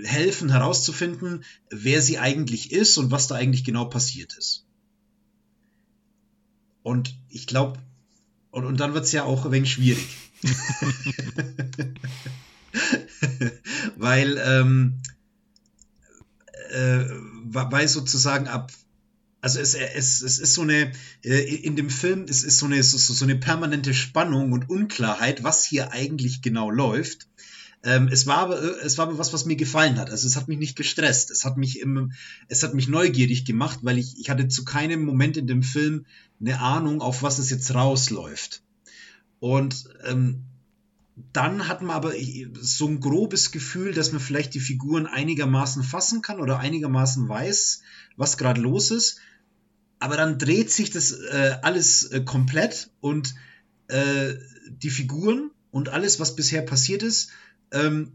helfen herauszufinden, wer sie eigentlich ist und was da eigentlich genau passiert ist. Und ich glaube, und, und dann wird es ja auch ein wenig schwierig. weil, ähm, äh, weil sozusagen ab also es, es, es ist so eine, äh, in dem Film, es ist so eine, so, so eine permanente Spannung und Unklarheit, was hier eigentlich genau läuft. Ähm, es war aber, äh, es war aber was, was mir gefallen hat. Also es hat mich nicht gestresst. Es hat mich im, es hat mich neugierig gemacht, weil ich, ich hatte zu keinem Moment in dem Film eine Ahnung, auf was es jetzt rausläuft. Und ähm, dann hat man aber so ein grobes Gefühl, dass man vielleicht die Figuren einigermaßen fassen kann oder einigermaßen weiß, was gerade los ist. Aber dann dreht sich das äh, alles äh, komplett und äh, die Figuren und alles, was bisher passiert ist, ähm,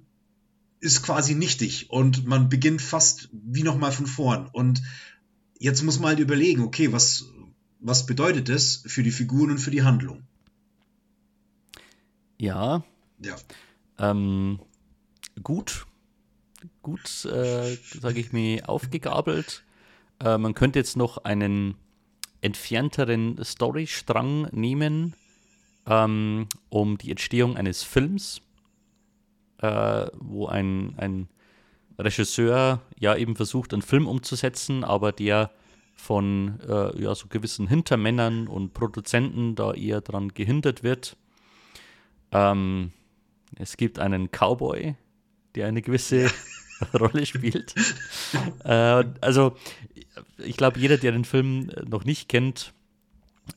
ist quasi nichtig und man beginnt fast wie nochmal von vorn. Und jetzt muss man halt überlegen, okay, was, was bedeutet das für die Figuren und für die Handlung? Ja. Ja. Ähm, gut. Gut, äh, sage ich mir, aufgegabelt. Äh, man könnte jetzt noch einen entfernteren Storystrang nehmen, ähm, um die Entstehung eines Films äh, wo ein, ein Regisseur ja eben versucht, einen Film umzusetzen, aber der von äh, ja, so gewissen Hintermännern und Produzenten da eher daran gehindert wird. Ähm, es gibt einen Cowboy, der eine gewisse Rolle spielt. äh, also, ich glaube, jeder, der den Film noch nicht kennt,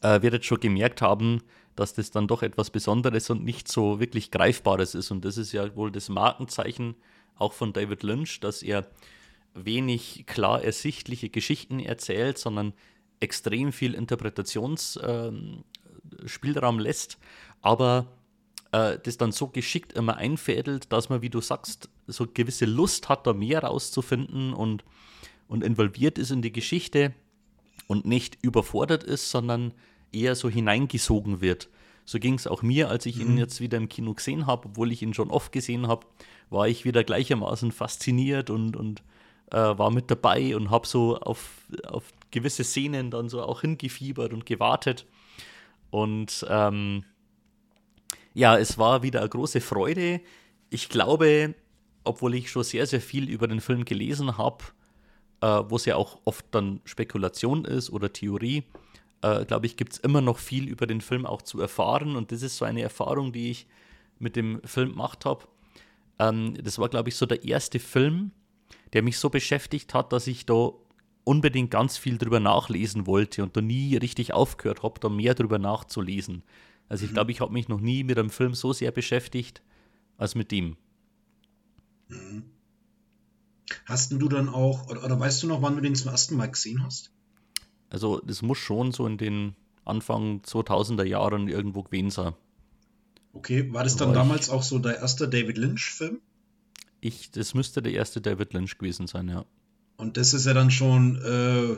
äh, wird jetzt schon gemerkt haben, dass das dann doch etwas Besonderes und nicht so wirklich Greifbares ist. Und das ist ja wohl das Markenzeichen auch von David Lynch, dass er wenig klar ersichtliche Geschichten erzählt, sondern extrem viel Interpretationsspielraum ähm, äh, lässt, aber äh, das dann so geschickt immer einfädelt, dass man, wie du sagst, so gewisse Lust hat, da mehr rauszufinden und, und involviert ist in die Geschichte und nicht überfordert ist, sondern eher so hineingesogen wird. So ging es auch mir, als ich mhm. ihn jetzt wieder im Kino gesehen habe, obwohl ich ihn schon oft gesehen habe, war ich wieder gleichermaßen fasziniert und, und äh, war mit dabei und habe so auf, auf gewisse Szenen dann so auch hingefiebert und gewartet. Und ähm, ja, es war wieder eine große Freude. Ich glaube, obwohl ich schon sehr, sehr viel über den Film gelesen habe, äh, wo es ja auch oft dann Spekulation ist oder Theorie, äh, glaube ich, gibt es immer noch viel über den Film auch zu erfahren. Und das ist so eine Erfahrung, die ich mit dem Film gemacht habe. Ähm, das war, glaube ich, so der erste Film, der mich so beschäftigt hat, dass ich da unbedingt ganz viel drüber nachlesen wollte und da nie richtig aufgehört habe, da mehr drüber nachzulesen. Also ich mhm. glaube, ich habe mich noch nie mit einem Film so sehr beschäftigt als mit dem. Mhm. Hast du dann auch, oder, oder, weißt du noch, wann du den zum ersten Mal gesehen hast? Also das muss schon so in den Anfang 2000er Jahren irgendwo gewesen sein. Okay, war das dann war damals ich, auch so der erste David Lynch-Film? Ich, das müsste der erste David Lynch gewesen sein, ja. Und das ist ja dann schon äh,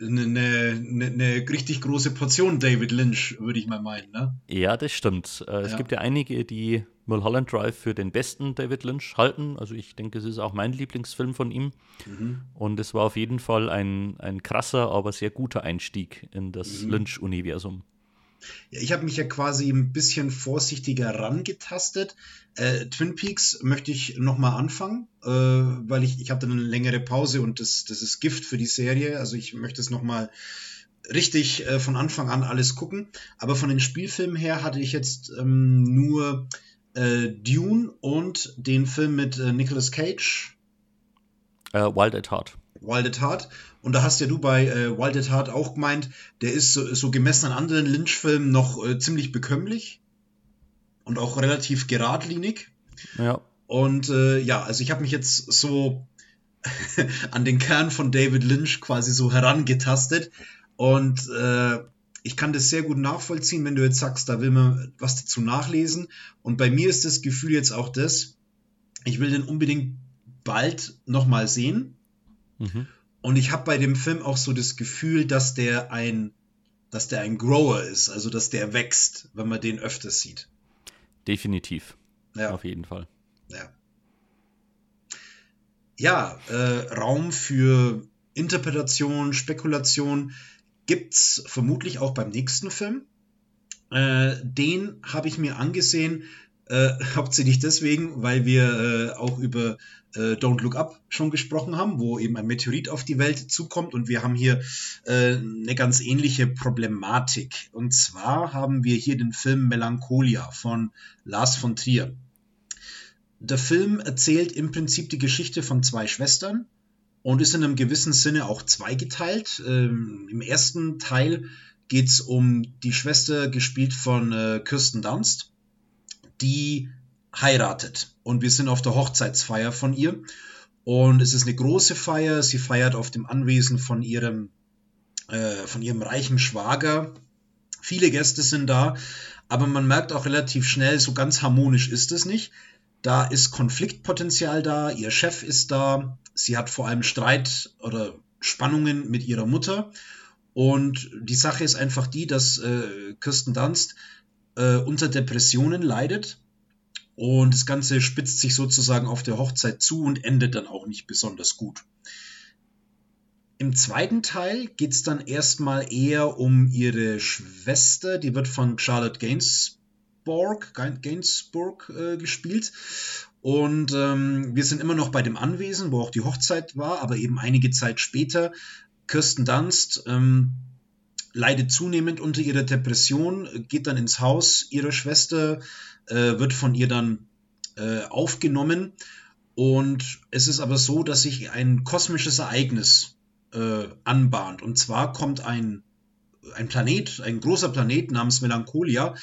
eine, eine, eine, richtig große Portion David Lynch, würde ich mal meinen, ne? Ja, das stimmt. Äh, es ja. gibt ja einige, die Mulholland Drive für den besten David Lynch halten. Also ich denke, es ist auch mein Lieblingsfilm von ihm. Mhm. Und es war auf jeden Fall ein, ein krasser, aber sehr guter Einstieg in das mhm. Lynch-Universum. Ja, ich habe mich ja quasi ein bisschen vorsichtiger rangetastet. Äh, Twin Peaks möchte ich nochmal anfangen, äh, weil ich, ich hatte eine längere Pause und das, das ist Gift für die Serie. Also ich möchte es nochmal richtig äh, von Anfang an alles gucken. Aber von den Spielfilmen her hatte ich jetzt ähm, nur äh, Dune und den Film mit äh, Nicolas Cage. Uh, Wild at Heart. Wild at Heart. Und da hast ja du bei äh, Wild at Heart auch gemeint, der ist so, so gemessen an anderen Lynch-Filmen noch äh, ziemlich bekömmlich und auch relativ geradlinig. Ja. Und äh, ja, also ich habe mich jetzt so an den Kern von David Lynch quasi so herangetastet und äh, ich kann das sehr gut nachvollziehen, wenn du jetzt sagst, da will man was dazu nachlesen. Und bei mir ist das Gefühl jetzt auch das, ich will den unbedingt bald nochmal sehen. Mhm. Und ich habe bei dem Film auch so das Gefühl, dass der ein, dass der ein Grower ist, also dass der wächst, wenn man den öfters sieht. Definitiv. Ja. Auf jeden Fall. Ja. Ja, äh, Raum für Interpretation, Spekulation gibt es vermutlich auch beim nächsten Film. Äh, den habe ich mir angesehen Äh, hauptsächlich deswegen, weil wir äh, auch über äh, Don't Look Up schon gesprochen haben, wo eben ein Meteorit auf die Welt zukommt und wir haben hier äh, eine ganz ähnliche Problematik. Und zwar haben wir hier den Film Melancholia von Lars von Trier. Der Film erzählt im Prinzip die Geschichte von zwei Schwestern und ist in einem gewissen Sinne auch zweigeteilt. Ähm, Im ersten Teil geht es um die Schwester, gespielt von äh, Kirsten Dunst die heiratet. Und wir sind auf der Hochzeitsfeier von ihr. Und es ist eine große Feier. Sie feiert auf dem Anwesen von ihrem, äh, von ihrem reichen Schwager. Viele Gäste sind da, aber man merkt auch relativ schnell, so ganz harmonisch ist es nicht. Da ist Konfliktpotenzial da, ihr Chef ist da, sie hat vor allem Streit oder Spannungen mit ihrer Mutter. Und die Sache ist einfach die, dass äh, Kirsten Dunst äh, unter Depressionen leidet. Und das Ganze spitzt sich sozusagen auf der Hochzeit zu und endet dann auch nicht besonders gut. Im zweiten Teil geht es dann erstmal eher um ihre Schwester, die wird von Charlotte Gainsbourg, Gainsbourg äh, gespielt. Und ähm, wir sind immer noch bei dem Anwesen, wo auch die Hochzeit war, aber eben einige Zeit später. Kirsten Dunst ähm, leidet zunehmend unter ihrer Depression, geht dann ins Haus ihrer Schwester, äh, wird von ihr dann äh, aufgenommen. Und es ist aber so, dass sich ein kosmisches Ereignis äh, anbahnt. Und zwar kommt ein, ein Planet, ein großer Planet namens Melancholia,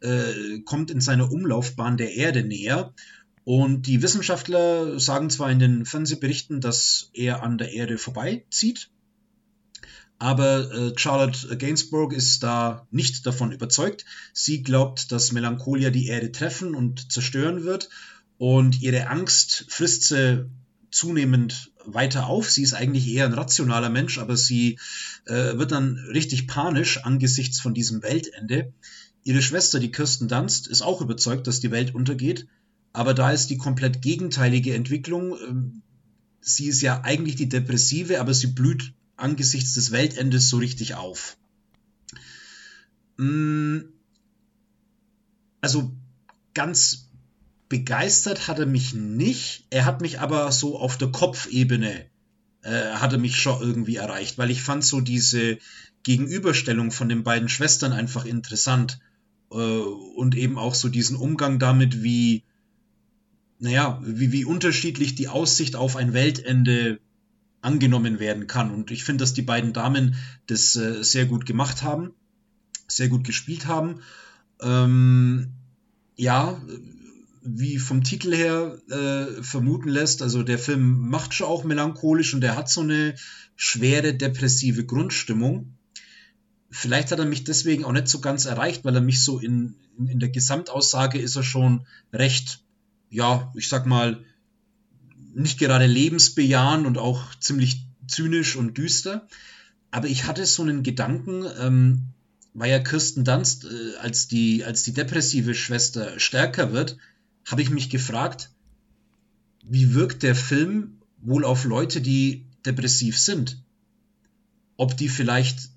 äh, kommt in seiner Umlaufbahn der Erde näher. Und die Wissenschaftler sagen zwar in den Fernsehberichten, dass er an der Erde vorbeizieht, aber äh, Charlotte Gainsbourg ist da nicht davon überzeugt. Sie glaubt, dass Melancholia die Erde treffen und zerstören wird. Und ihre Angst frisst sie zunehmend weiter auf. Sie ist eigentlich eher ein rationaler Mensch, aber sie äh, wird dann richtig panisch angesichts von diesem Weltende. Ihre Schwester, die Kirsten Dunst, ist auch überzeugt, dass die Welt untergeht. Aber da ist die komplett gegenteilige Entwicklung. Ähm, sie ist ja eigentlich die Depressive, aber sie blüht angesichts des Weltendes so richtig auf. Mm, also ganz begeistert hat er mich nicht. Er hat mich aber so auf der Kopfebene äh, hat er mich schon irgendwie erreicht, weil ich fand so diese Gegenüberstellung von den beiden Schwestern einfach interessant äh, und eben auch so diesen Umgang damit, wie naja, wie, wie unterschiedlich die Aussicht auf ein Weltende angenommen werden kann. Und ich finde, dass die beiden Damen das äh, sehr gut gemacht haben, sehr gut gespielt haben. Ähm, ja, wie vom Titel her äh, vermuten lässt, also der Film macht schon auch melancholisch und er hat so eine schwere depressive Grundstimmung. Vielleicht hat er mich deswegen auch nicht so ganz erreicht, weil er mich so in, in, in der Gesamtaussage ist er schon recht, ja, ich sag mal, nicht gerade lebensbejahend und auch ziemlich zynisch und düster. Aber ich hatte so einen Gedanken, ähm, weil ja Kirsten Dunst äh, als, die, als die depressive Schwester stärker wird, habe ich mich gefragt, wie wirkt der Film wohl auf Leute, die depressiv sind? Ob die vielleicht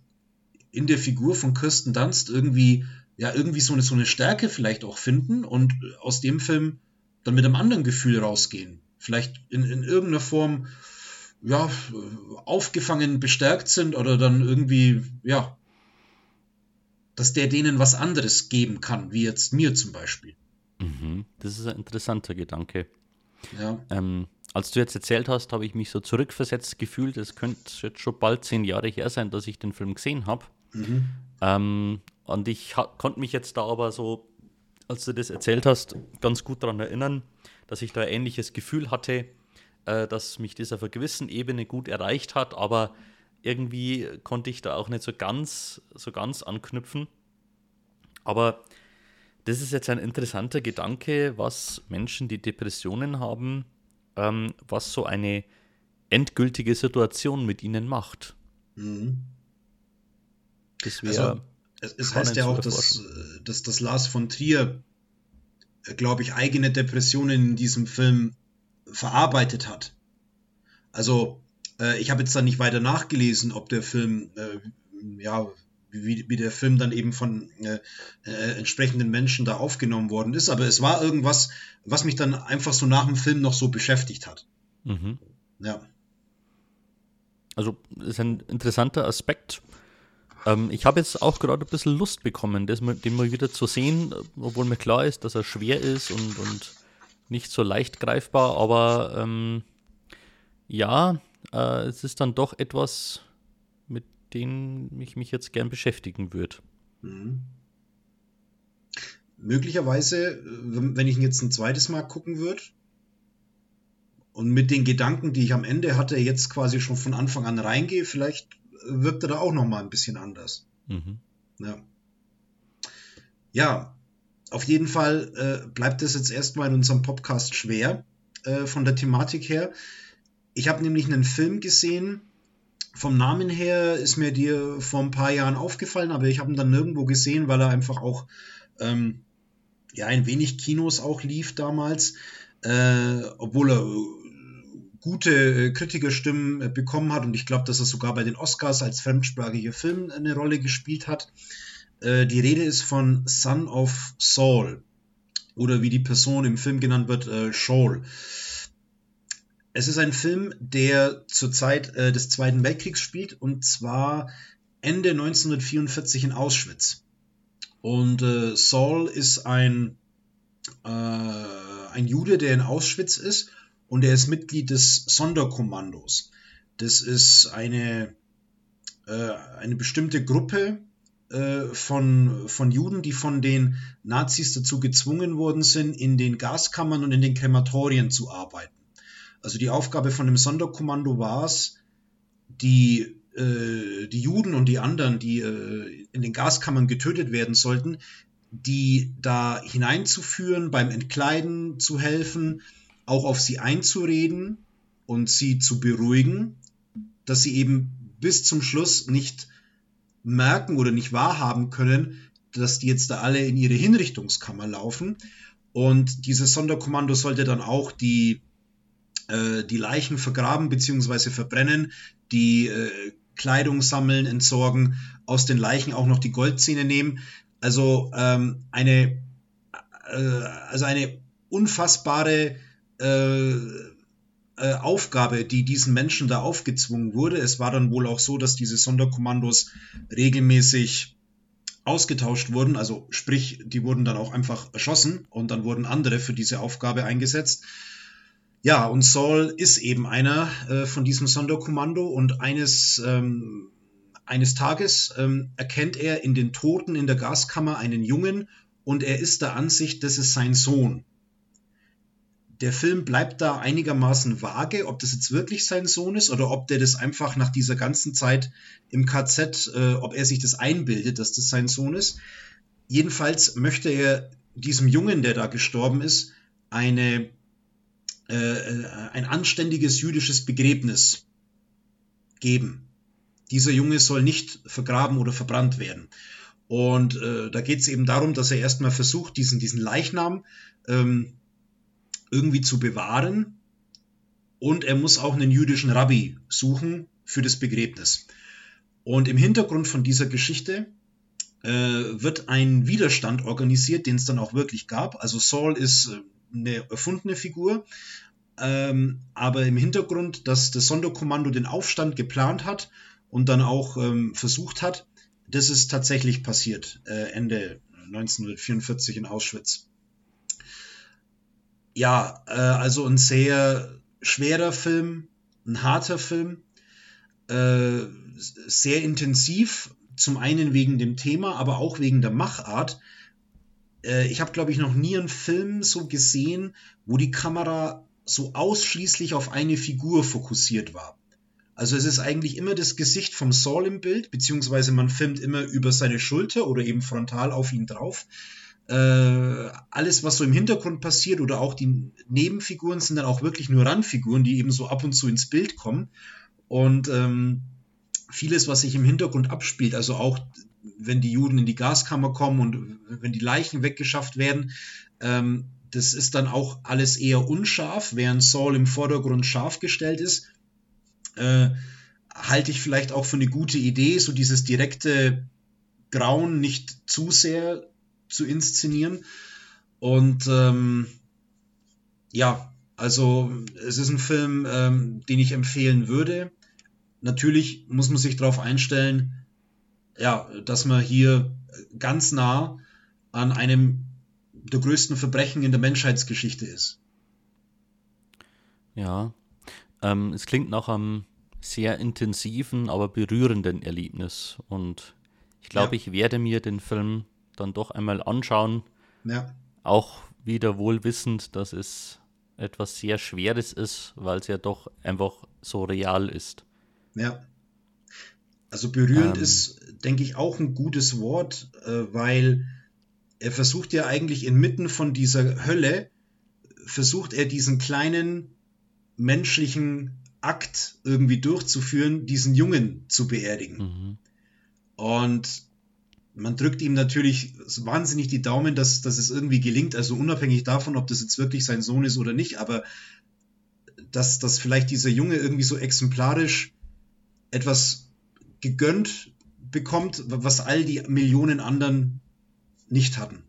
in der Figur von Kirsten Dunst irgendwie, ja, irgendwie so eine, so eine Stärke vielleicht auch finden und aus dem Film dann mit einem anderen Gefühl rausgehen vielleicht in, in irgendeiner Form ja, aufgefangen, bestärkt sind oder dann irgendwie, ja, dass der denen was anderes geben kann, wie jetzt mir zum Beispiel. Mhm, das ist ein interessanter Gedanke. Ja. Ähm, als du jetzt erzählt hast, habe ich mich so zurückversetzt gefühlt. Es könnte jetzt schon bald zehn Jahre her sein, dass ich den Film gesehen habe. Mhm. Ähm, und ich konnte mich jetzt da aber so, als du das erzählt hast, ganz gut daran erinnern, dass ich da ein ähnliches Gefühl hatte, äh, dass mich das auf einer gewissen Ebene gut erreicht hat, aber irgendwie konnte ich da auch nicht so ganz, so ganz anknüpfen. Aber das ist jetzt ein interessanter Gedanke, was Menschen, die Depressionen haben, ähm, was so eine endgültige Situation mit ihnen macht. Mhm. Das also, es, es heißt ja auch, dass, äh, dass, dass Lars von Trier glaube ich, eigene Depressionen in diesem Film verarbeitet hat. Also, äh, ich habe jetzt da nicht weiter nachgelesen, ob der Film, äh, ja, wie, wie der Film dann eben von äh, äh, entsprechenden Menschen da aufgenommen worden ist. Aber es war irgendwas, was mich dann einfach so nach dem Film noch so beschäftigt hat. Mhm. Ja. Also ist ein interessanter Aspekt. Ähm, ich habe jetzt auch gerade ein bisschen Lust bekommen, das den mal wieder zu sehen, obwohl mir klar ist, dass er schwer ist und, und nicht so leicht greifbar. Aber ähm, ja, äh, es ist dann doch etwas, mit dem ich mich jetzt gern beschäftigen würde. Mhm. Möglicherweise, wenn ich ihn jetzt ein zweites Mal gucken würde und mit den Gedanken, die ich am Ende hatte, jetzt quasi schon von Anfang an reingehe, vielleicht wirkt er da auch noch mal ein bisschen anders. Mhm. Ja. ja, auf jeden Fall äh, bleibt es jetzt erstmal in unserem Podcast schwer äh, von der Thematik her. Ich habe nämlich einen Film gesehen, vom Namen her ist mir dir vor ein paar Jahren aufgefallen, aber ich habe ihn dann nirgendwo gesehen, weil er einfach auch ähm, ja ein wenig Kinos auch lief damals, äh, obwohl er gute Kritikerstimmen äh, bekommen hat und ich glaube, dass er sogar bei den Oscars als fremdsprachiger Film eine Rolle gespielt hat. Äh, die Rede ist von Son of Saul oder wie die Person im Film genannt wird, äh, Shaul. Es ist ein Film, der zur Zeit äh, des Zweiten Weltkriegs spielt und zwar Ende 1944 in Auschwitz. Und äh, Saul ist ein, äh, ein Jude, der in Auschwitz ist und er ist Mitglied des Sonderkommandos. Das ist eine, äh, eine bestimmte Gruppe äh, von, von Juden, die von den Nazis dazu gezwungen worden sind, in den Gaskammern und in den Krematorien zu arbeiten. Also die Aufgabe von dem Sonderkommando war es, die, äh, die Juden und die anderen, die äh, in den Gaskammern getötet werden sollten, die da hineinzuführen, beim Entkleiden zu helfen, auch auf sie einzureden und sie zu beruhigen, dass sie eben bis zum Schluss nicht merken oder nicht wahrhaben können, dass die jetzt da alle in ihre Hinrichtungskammer laufen. Und dieses Sonderkommando sollte dann auch die äh, die Leichen vergraben bzw. verbrennen, die äh, Kleidung sammeln, entsorgen, aus den Leichen auch noch die Goldzähne nehmen. Also ähm, eine, äh, also eine unfassbare äh, äh, Aufgabe, die diesen Menschen da aufgezwungen wurde. Es war dann wohl auch so, dass diese Sonderkommandos regelmäßig ausgetauscht wurden, also sprich, die wurden dann auch einfach erschossen und dann wurden andere für diese Aufgabe eingesetzt. Ja, und Saul ist eben einer äh, von diesem Sonderkommando und eines, ähm, eines Tages ähm, erkennt er in den Toten in der Gaskammer einen Jungen und er ist der Ansicht, das ist sein Sohn. Der Film bleibt da einigermaßen vage, ob das jetzt wirklich sein Sohn ist oder ob der das einfach nach dieser ganzen Zeit im KZ, äh, ob er sich das einbildet, dass das sein Sohn ist. Jedenfalls möchte er diesem Jungen, der da gestorben ist, eine äh, äh, ein anständiges jüdisches Begräbnis geben. Dieser Junge soll nicht vergraben oder verbrannt werden. Und äh, da geht es eben darum, dass er erstmal versucht, diesen, diesen Leichnam ähm, irgendwie zu bewahren. Und er muss auch einen jüdischen Rabbi suchen für das Begräbnis. Und im Hintergrund von dieser Geschichte äh, wird ein Widerstand organisiert, den es dann auch wirklich gab. Also Saul ist äh, eine erfundene Figur, ähm, aber im Hintergrund, dass das Sonderkommando den Aufstand geplant hat und dann auch ähm, versucht hat, das ist tatsächlich passiert, äh, Ende 1944 in Auschwitz. Ja, äh, also ein sehr schwerer Film, ein harter Film, äh, sehr intensiv, zum einen wegen dem Thema, aber auch wegen der Machart äh, ich habe, glaube ich, noch nie einen Film so gesehen, wo die Kamera so ausschließlich auf eine Figur fokussiert war. Also es ist eigentlich immer das Gesicht vom Saul im Bild, beziehungsweise man filmt immer über seine Schulter oder eben frontal auf ihn drauf. Äh, alles, was so im Hintergrund passiert oder auch die Nebenfiguren sind dann auch wirklich nur Randfiguren, die eben so ab und zu ins Bild kommen. Und ähm, vieles, was sich im Hintergrund abspielt, also auch wenn die Juden in die Gaskammer kommen und wenn die Leichen weggeschafft werden, ähm, das ist dann auch alles eher unscharf, während Saul im Vordergrund scharf gestellt ist. Äh, halte ich vielleicht auch für eine gute Idee, so dieses direkte Grauen nicht zu sehr zu inszenieren. Und ähm, ja, also es ist ein Film, ähm, den ich empfehlen würde. Natürlich muss man sich darauf einstellen, ja, dass man hier ganz nah an einem der größten Verbrechen in der Menschheitsgeschichte ist. Ja, ähm, es klingt nach einem sehr intensiven, aber berührenden Erlebnis. Und ich glaube, ja. ich werde mir den Film dann doch einmal anschauen. Ja. Auch wieder wohl wissend, dass es etwas sehr Schweres ist, weil es ja doch einfach so real ist. Ja. Also berührend ähm, ist, denke ich, auch ein gutes Wort, äh, weil er versucht ja eigentlich inmitten von dieser Hölle, versucht er diesen kleinen menschlichen Akt irgendwie durchzuführen, diesen Jungen zu beerdigen. Mhm. Und man drückt ihm natürlich wahnsinnig die Daumen, dass, dass es irgendwie gelingt, also unabhängig davon, ob das jetzt wirklich sein Sohn ist oder nicht, aber dass, dass vielleicht dieser Junge irgendwie so exemplarisch etwas gegönnt bekommt, was all die Millionen anderen nicht hatten.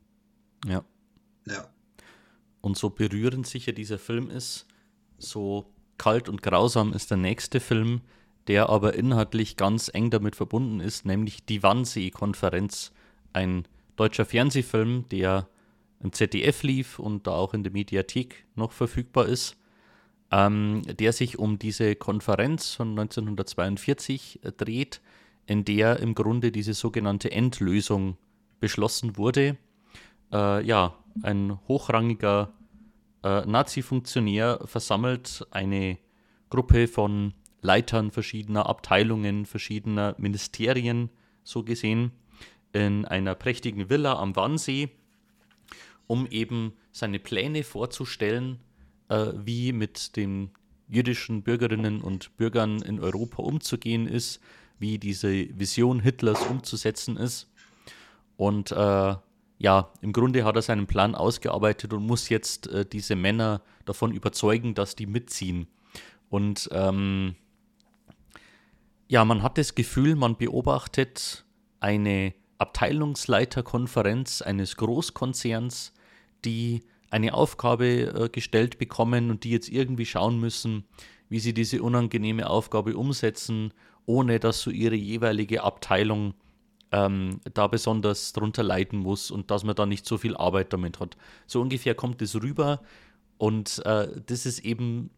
Ja. Ja. Und so berührend sicher dieser Film ist, so kalt und grausam ist der nächste Film, der aber inhaltlich ganz eng damit verbunden ist, nämlich die Wannsee-Konferenz, ein deutscher Fernsehfilm, der im ZDF lief und da auch in der Mediathek noch verfügbar ist, ähm, der sich um diese Konferenz von 1942 äh, dreht, in der im Grunde diese sogenannte Endlösung beschlossen wurde. Äh, ja, ein hochrangiger äh, Nazi-Funktionär versammelt eine Gruppe von Leitern verschiedener Abteilungen, verschiedener Ministerien, so gesehen, in einer prächtigen Villa am Wannsee, um eben seine Pläne vorzustellen, äh, wie mit den jüdischen Bürgerinnen und Bürgern in Europa umzugehen ist, wie diese Vision Hitlers umzusetzen ist. Und äh, ja, im Grunde hat er seinen Plan ausgearbeitet und muss jetzt äh, diese Männer davon überzeugen, dass die mitziehen. Und ähm, ja, man hat das Gefühl, man beobachtet eine Abteilungsleiterkonferenz eines Großkonzerns, die eine Aufgabe äh, gestellt bekommen und die jetzt irgendwie schauen müssen, wie sie diese unangenehme Aufgabe umsetzen, ohne dass so ihre jeweilige Abteilung ähm, da besonders drunter leiden muss und dass man da nicht so viel Arbeit damit hat. So ungefähr kommt es rüber und äh, das ist eben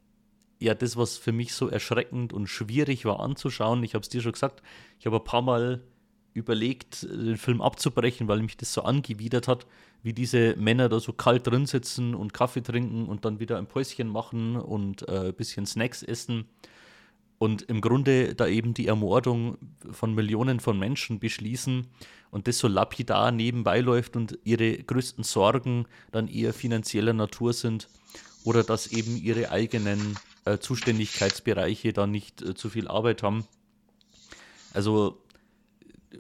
ja das, was für mich so erschreckend und schwierig war anzuschauen. Ich habe es dir schon gesagt, ich habe ein paar Mal überlegt, den Film abzubrechen, weil mich das so angewidert hat, wie diese Männer da so kalt drin sitzen und Kaffee trinken und dann wieder ein Päuschen machen und äh, ein bisschen Snacks essen und im Grunde da eben die Ermordung von Millionen von Menschen beschließen und das so lapidar nebenbei läuft und ihre größten Sorgen dann eher finanzieller Natur sind oder dass eben ihre eigenen äh, Zuständigkeitsbereiche da nicht äh, zu viel Arbeit haben. Also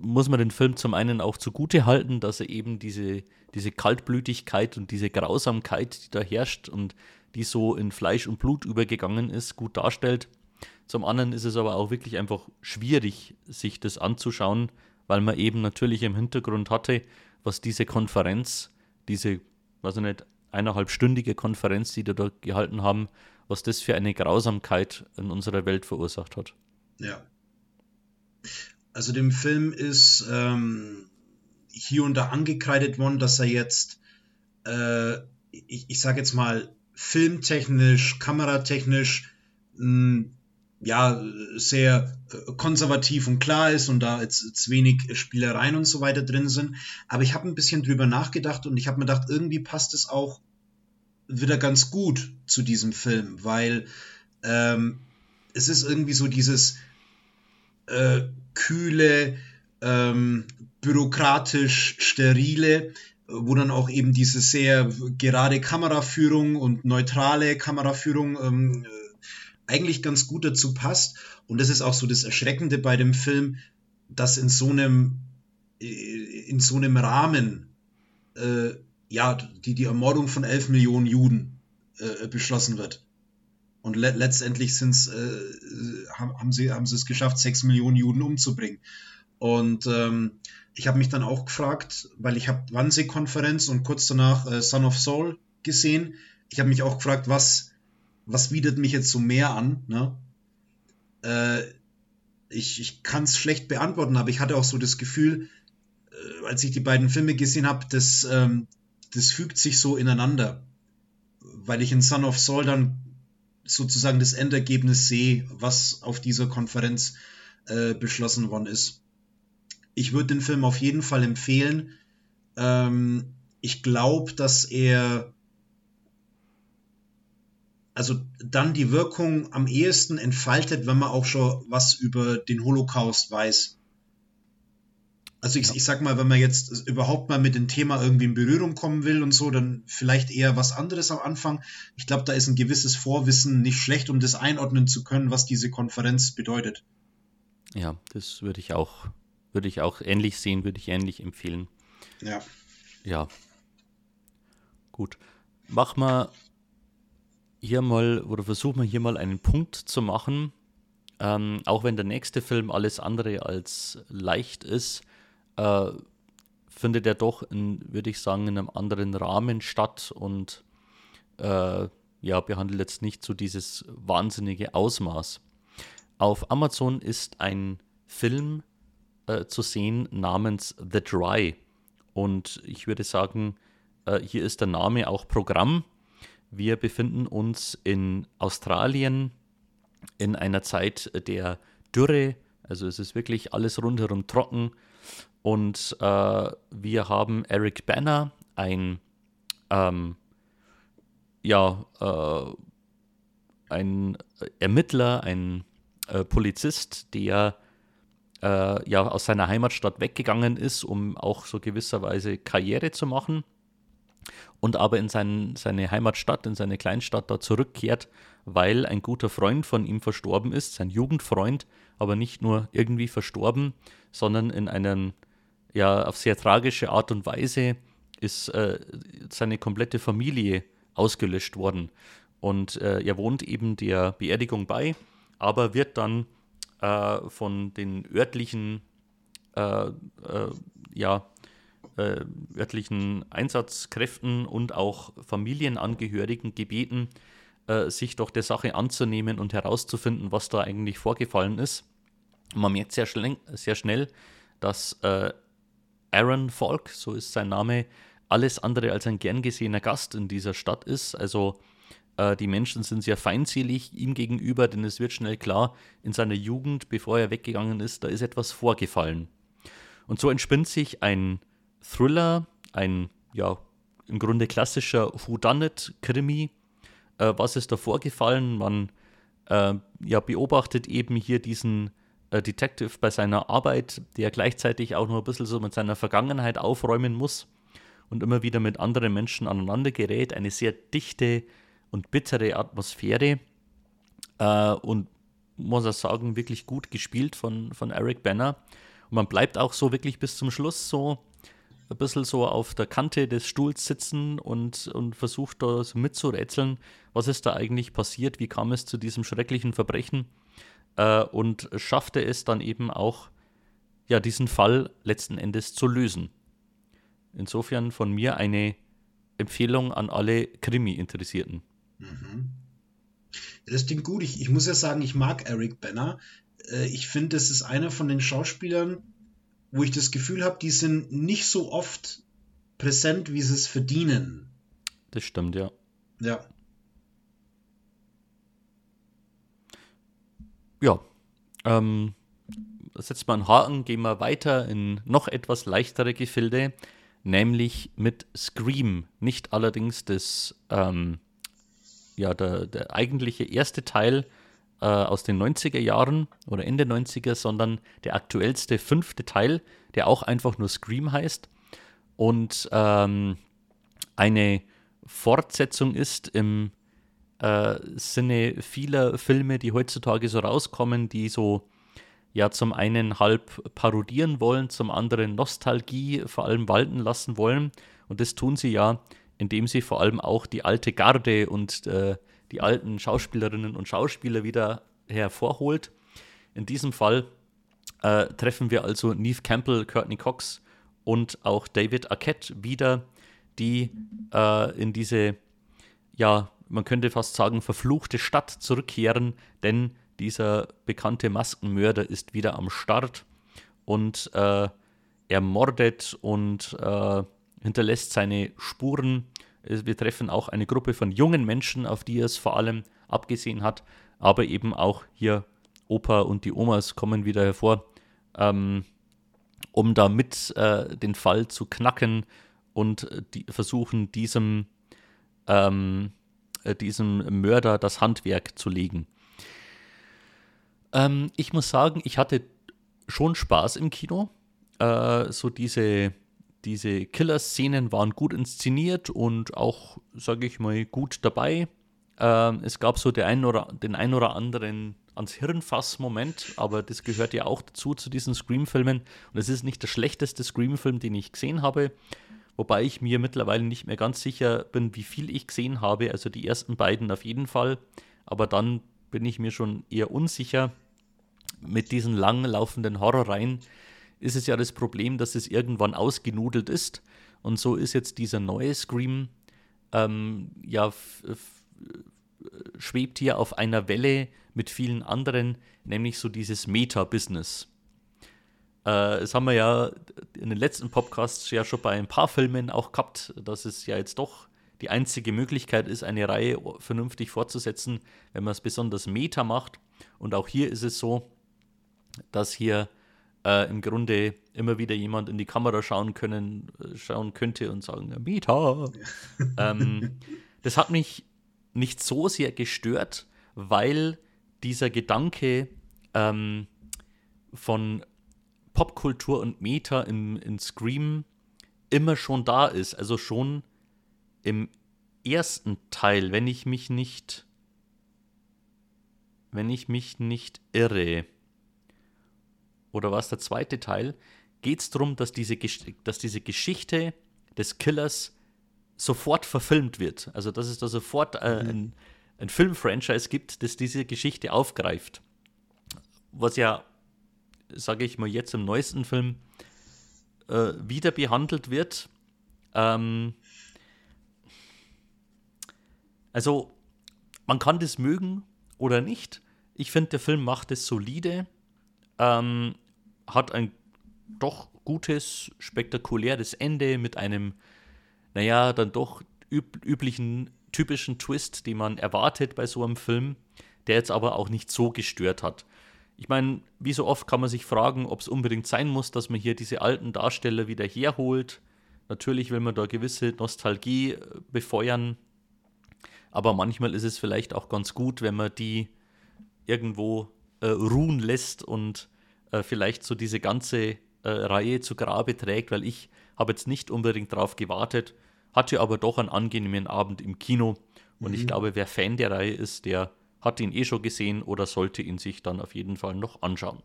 muss man den Film zum einen auch zugute halten, dass er eben diese, diese Kaltblütigkeit und diese Grausamkeit, die da herrscht und die so in Fleisch und Blut übergegangen ist, gut darstellt. Zum anderen ist es aber auch wirklich einfach schwierig, sich das anzuschauen, weil man eben natürlich im Hintergrund hatte, was diese Konferenz, diese, weiß ich nicht, eineinhalbstündige Konferenz, die da dort gehalten haben, was das für eine Grausamkeit in unserer Welt verursacht hat. Ja. Also dem Film ist ähm, hier und da angekreidet worden, dass er jetzt, äh, ich, ich sage jetzt mal, filmtechnisch, kameratechnisch, mh, hm, ja, sehr äh, konservativ und klar ist und da jetzt, jetzt wenig Spielereien und so weiter drin sind. Aber ich habe ein bisschen drüber nachgedacht und ich habe mir gedacht, irgendwie passt es auch wieder ganz gut zu diesem Film, weil ähm, es ist irgendwie so dieses äh, kühle, ähm, bürokratisch sterile, wo dann auch eben diese sehr gerade Kameraführung und neutrale Kameraführung ähm, eigentlich ganz gut dazu passt. Und das ist auch so das Erschreckende bei dem Film, dass in so einem, äh, in so einem Rahmen äh, ja, die, die Ermordung von 11 Millionen Juden äh, beschlossen wird. Und le letztendlich sind's, äh, haben, sie, haben sie es geschafft, 6 Millionen Juden umzubringen. Und ähm, ich habe mich dann auch gefragt, weil ich habe Wannsee-Konferenz und kurz danach äh, Son of Soul gesehen. Ich habe mich auch gefragt, was, was bietet mich jetzt so mehr an? Ne? Äh, ich ich kann es schlecht beantworten, aber ich hatte auch so das Gefühl, äh, als ich die beiden Filme gesehen habe, das, ähm, das fügt sich so ineinander. Weil ich in Son of Soul dann sozusagen das Endergebnis sehe, was auf dieser Konferenz äh, beschlossen worden ist. Ich würde den Film auf jeden Fall empfehlen. Ähm, ich glaube, dass er also dann die Wirkung am ehesten entfaltet, wenn man auch schon was über den Holocaust weiß. Also ich, ja. ich sag mal, wenn man jetzt überhaupt mal mit dem Thema irgendwie in Berührung kommen will und so, dann vielleicht eher was anderes am Anfang. Ich glaube, da ist ein gewisses Vorwissen nicht schlecht, um das einordnen zu können, was diese Konferenz bedeutet. Ja, das würde ich auch, würde ich auch ähnlich sehen, würde ich ähnlich empfehlen. Ja. Ja. Gut. Mach mal hier mal, oder versuchen wir hier mal einen Punkt zu machen. Ähm, auch wenn der nächste Film alles andere als leicht ist, äh, findet er doch, in, würde ich sagen, in einem anderen Rahmen statt und äh, ja, behandelt jetzt nicht so dieses wahnsinnige Ausmaß. Auf Amazon ist ein Film äh, zu sehen namens The Dry. Und ich würde sagen, äh, hier ist der Name auch Programm. Wir befinden uns in Australien in einer Zeit der Dürre. Also es ist wirklich alles rundherum trocken. Und äh, wir haben Eric Banner, ein ähm, ja, äh, ein Ermittler, ein äh, Polizist, der äh, ja aus seiner Heimatstadt weggegangen ist, um auch so gewisserweise Karriere zu machen. Und aber in sein, seine Heimatstadt, in seine Kleinstadt da zurückkehrt, weil ein guter Freund von ihm verstorben ist, sein Jugendfreund, aber nicht nur irgendwie verstorben, sondern in einer ja auf sehr tragische Art und Weise ist äh, seine komplette Familie ausgelöscht worden. Und äh, er wohnt eben der Beerdigung bei aber wird dann äh, von den örtlichen, äh, äh, ja, äh, örtlichen Einsatzkräften und auch Familienangehörigen gebeten, sich doch der Sache anzunehmen und herauszufinden, was da eigentlich vorgefallen ist. Man merkt sehr, schnell, sehr schnell dass äh, Aaron Falk, so ist sein Name, alles andere als ein gern gesehener Gast in dieser Stadt ist. Also äh, die Menschen sind sehr feindselig ihm gegenüber, denn es wird schnell klar, in seiner Jugend, bevor er weggegangen ist, da ist etwas vorgefallen. Und so entspinnt sich ein Thriller, ein ja im Grunde klassischer Whodunit-Krimi. Äh, was ist da vorgefallen? Man äh, ja, beobachtet eben hier diesen Detective bei seiner Arbeit, der gleichzeitig auch noch ein bisschen so mit seiner Vergangenheit aufräumen muss und immer wieder mit anderen Menschen aneinander gerät. Eine sehr dichte, und bittere Atmosphäre. Äh, und muss ich sagen, wirklich gut gespielt von, von Eric Banner. Und man bleibt auch so wirklich bis zum Schluss so ein bisschen so auf der Kante des Stuhls sitzen und, und versucht da so mitzurätseln, was ist da eigentlich passiert, wie kam es zu diesem schrecklichen Verbrechen äh, und schaffte es dann eben auch, ja, diesen Fall letzten Endes zu lösen. Insofern von mir eine Empfehlung an alle Krimi-Interessierten. Mhm. Das klingt gut. Ich, ich muss ja sagen, ich mag Eric Banner. Äh, ich finde, das ist einer von den Schauspielern, wo ich das Gefühl habe, die sind nicht so oft präsent, wie sie es verdienen. Das stimmt, ja. Ja. Ja. Ähm, setzt man einen Haken, gehen wir weiter in noch etwas leichtere Gefilde, nämlich mit Scream. Nicht allerdings das ähm, ja der, der eigentliche erste Teil äh, aus den 90er Jahren oder Ende 90er, sondern der aktuellste fünfte Teil, der auch einfach nur Scream heißt und ähm, eine Fortsetzung ist im äh, Sinne vieler Filme, die heutzutage so rauskommen, die so ja zum einen halb parodieren wollen, zum anderen Nostalgie vor allem walten lassen wollen. Und das tun sie ja indem sie vor allem auch die alte Garde und äh, die alten Schauspielerinnen und Schauspieler wieder hervorholt. In diesem Fall äh, treffen wir also Neve Campbell, Courtney Cox und auch David Arquette wieder, die äh, in diese, ja, man könnte fast sagen, verfluchte Stadt zurückkehren, denn dieser bekannte Maskenmörder ist wieder am Start und äh, ermordet und äh, hinterlässt seine Spuren. Wir treffen auch eine Gruppe von jungen Menschen, auf die er es vor allem abgesehen hat, aber eben auch hier Opa und die Omas kommen wieder hervor, ähm, um damit äh, den Fall zu knacken und die, versuchen, diesem, ähm, äh, diesem Mörder das Handwerk zu legen. Ähm, ich muss sagen, ich hatte schon Spaß im Kino. Äh, so diese, diese Killer-Szenen waren gut inszeniert und auch, sage ich mal, gut dabei. Ähm, es gab so den einen oder, den ein oder anderen ans Hirnfass-Moment, aber das gehört ja auch dazu zu diesen Scream-Filmen. Und es ist nicht der schlechteste Scream-Film, den ich gesehen habe, wobei ich mir mittlerweile nicht mehr ganz sicher bin, wie viel ich gesehen habe. Also die ersten beiden auf jeden Fall, aber dann bin ich mir schon eher unsicher. Mit diesen lang laufenden Horrorreihen ist es ja das Problem, dass es irgendwann ausgenudelt ist. Und so ist jetzt dieser neue Scream ähm, ja schwebt hier auf einer Welle mit vielen anderen, nämlich so dieses Meta-Business. Äh, das haben wir ja in den letzten Podcasts ja schon bei ein paar Filmen auch gehabt, dass es ja jetzt doch die einzige Möglichkeit ist, eine Reihe vernünftig fortzusetzen, wenn man es besonders Meta macht. Und auch hier ist es so, dass hier äh, im Grunde immer wieder jemand in die Kamera schauen können, äh, schauen könnte und sagen, Meta. ähm, das hat mich nicht so sehr gestört, weil dieser Gedanke ähm, von Popkultur und Meta im, in Scream immer schon da ist. Also schon im ersten Teil, wenn ich mich nicht, wenn ich mich nicht irre, oder war es der zweite Teil, geht es darum, dass diese, dass diese Geschichte des Killers sofort verfilmt wird. Also dass es da sofort äh, mhm. ein, ein Filmfranchise gibt, das diese Geschichte aufgreift. Was ja, sage ich mal, jetzt im neuesten Film äh, wieder behandelt wird. Ähm, also man kann das mögen oder nicht. Ich finde, der Film macht es solide, ähm, hat ein doch gutes, spektakuläres Ende mit einem naja, dann doch üb üblichen, typischen Twist, den man erwartet bei so einem Film, der jetzt aber auch nicht so gestört hat. Ich meine, wie so oft kann man sich fragen, ob es unbedingt sein muss, dass man hier diese alten Darsteller wieder herholt. Natürlich will man da gewisse Nostalgie äh, befeuern, aber manchmal ist es vielleicht auch ganz gut, wenn man die irgendwo äh, ruhen lässt und äh, vielleicht so diese ganze äh, Reihe zu Grabe trägt, weil ich habe jetzt nicht unbedingt darauf gewartet, hatte aber doch einen angenehmen Abend im Kino. Und mhm. ich glaube, wer Fan der Reihe ist, der hat ihn eh schon gesehen oder sollte ihn sich dann auf jeden Fall noch anschauen.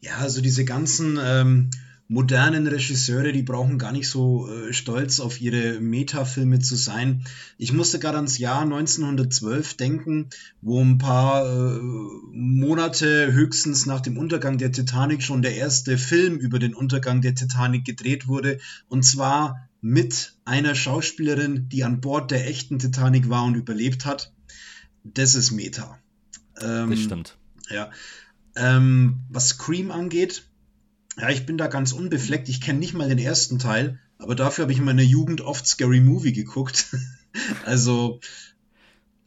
Ja, also diese ganzen ähm, modernen Regisseure, die brauchen gar nicht so äh, stolz auf ihre Metafilme zu sein. Ich musste gerade ans Jahr 1912 denken, wo ein paar äh, Monate höchstens nach dem Untergang der Titanic schon der erste Film über den Untergang der Titanic gedreht wurde. Und zwar mit einer Schauspielerin, die an Bord der echten Titanic war und überlebt hat. Das ist Meta. Ähm, das stimmt. Ja. Ähm, was Scream angeht, ja, ich bin da ganz unbefleckt. Ich kenne nicht mal den ersten Teil, aber dafür habe ich in meiner Jugend oft Scary Movie geguckt. also,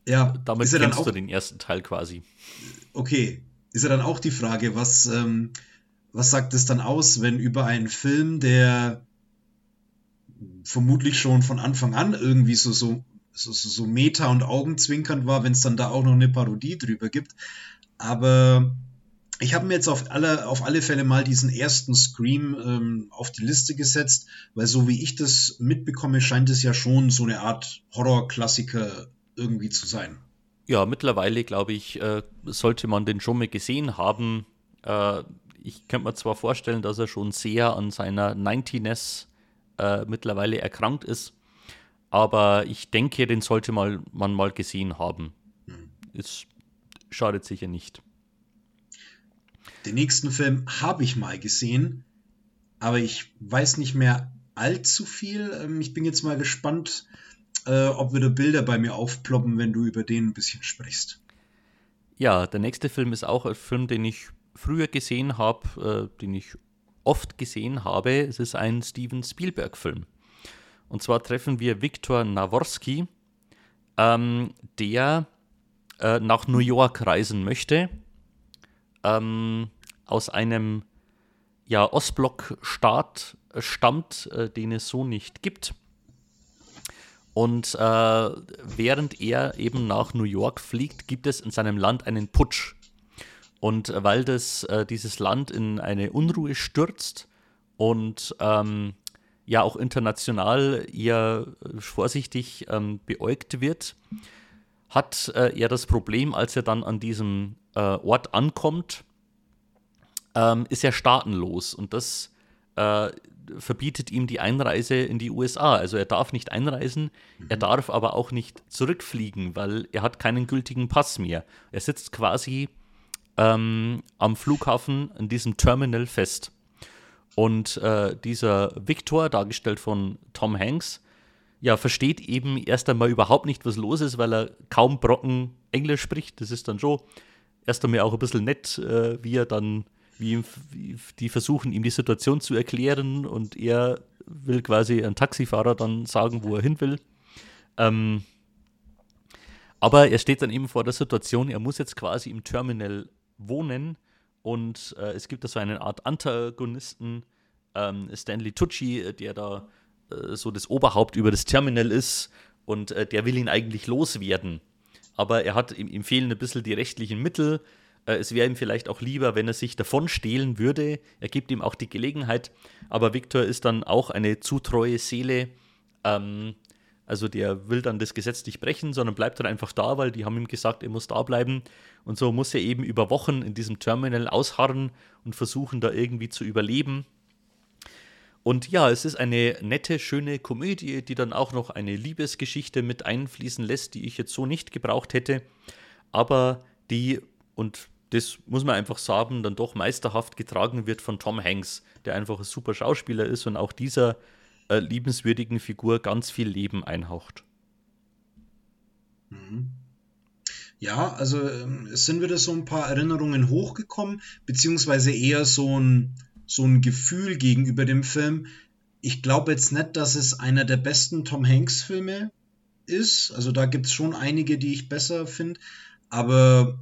ja. Damit ist kennst auch, du den ersten Teil quasi. Okay. Ist ja dann auch die Frage, was, ähm, was sagt es dann aus, wenn über einen Film, der vermutlich schon von Anfang an irgendwie so, so, so, so Meta- und Augenzwinkernd war, wenn es dann da auch noch eine Parodie drüber gibt. Aber ich habe mir jetzt auf alle, auf alle Fälle mal diesen ersten Scream ähm, auf die Liste gesetzt, weil so wie ich das mitbekomme, scheint es ja schon so eine Art Horror-Klassiker irgendwie zu sein. Ja, mittlerweile glaube ich, äh, sollte man den schon mal gesehen haben. Äh, ich könnte mir zwar vorstellen, dass er schon sehr an seiner 90ness äh, mittlerweile erkrankt ist, aber ich denke, den sollte mal, man mal gesehen haben. Hm. Es schadet sicher nicht. Den nächsten Film habe ich mal gesehen, aber ich weiß nicht mehr allzu viel. Ähm, ich bin jetzt mal gespannt, äh, ob wieder Bilder bei mir aufploppen, wenn du über den ein bisschen sprichst. Ja, der nächste Film ist auch ein Film, den ich früher gesehen habe, äh, den ich oft gesehen habe. Es ist ein Steven Spielberg-Film. Und zwar treffen wir Viktor Naworski, ähm, der äh, nach New York reisen möchte, ähm, aus einem ja, Ostblock-Staat stammt, äh, den es so nicht gibt. Und äh, während er eben nach New York fliegt, gibt es in seinem Land einen Putsch. Und weil das, äh, dieses Land in eine Unruhe stürzt und ähm, ja auch international eher vorsichtig ähm, beäugt wird, hat äh, er das Problem, als er dann an diesem äh, Ort ankommt, ähm, ist er staatenlos und das äh, verbietet ihm die Einreise in die USA. Also er darf nicht einreisen, mhm. er darf aber auch nicht zurückfliegen, weil er hat keinen gültigen Pass mehr. Er sitzt quasi ähm, am Flughafen in diesem Terminal fest. Und äh, dieser Victor, dargestellt von Tom Hanks, ja, versteht eben erst einmal überhaupt nicht, was los ist, weil er kaum Brocken Englisch spricht. Das ist dann schon erst einmal auch ein bisschen nett, äh, wie er dann, wie, wie, die versuchen, ihm die Situation zu erklären und er will quasi ein Taxifahrer dann sagen, wo er hin will. Ähm, aber er steht dann eben vor der Situation, er muss jetzt quasi im Terminal wohnen und äh, es gibt da so eine Art Antagonisten, ähm, Stanley Tucci, der da äh, so das Oberhaupt über das Terminal ist und äh, der will ihn eigentlich loswerden. Aber er hat ihm, ihm fehlen ein bisschen die rechtlichen Mittel. Äh, es wäre ihm vielleicht auch lieber, wenn er sich davon stehlen würde. Er gibt ihm auch die Gelegenheit. Aber Victor ist dann auch eine zu treue Seele. Ähm, also der will dann das Gesetz nicht brechen, sondern bleibt dann einfach da, weil die haben ihm gesagt, er muss da bleiben. Und so muss er eben über Wochen in diesem Terminal ausharren und versuchen, da irgendwie zu überleben. Und ja, es ist eine nette, schöne Komödie, die dann auch noch eine Liebesgeschichte mit einfließen lässt, die ich jetzt so nicht gebraucht hätte. Aber die, und das muss man einfach sagen, dann doch meisterhaft getragen wird von Tom Hanks, der einfach ein super Schauspieler ist und auch dieser äh, liebenswürdigen Figur ganz viel Leben einhaucht. Mhm. Ja, also ähm, es sind wieder so ein paar Erinnerungen hochgekommen, beziehungsweise eher so ein so ein Gefühl gegenüber dem Film. Ich glaube jetzt nicht, dass es einer der besten Tom Hanks-Filme ist. Also da gibt es schon einige, die ich besser finde. Aber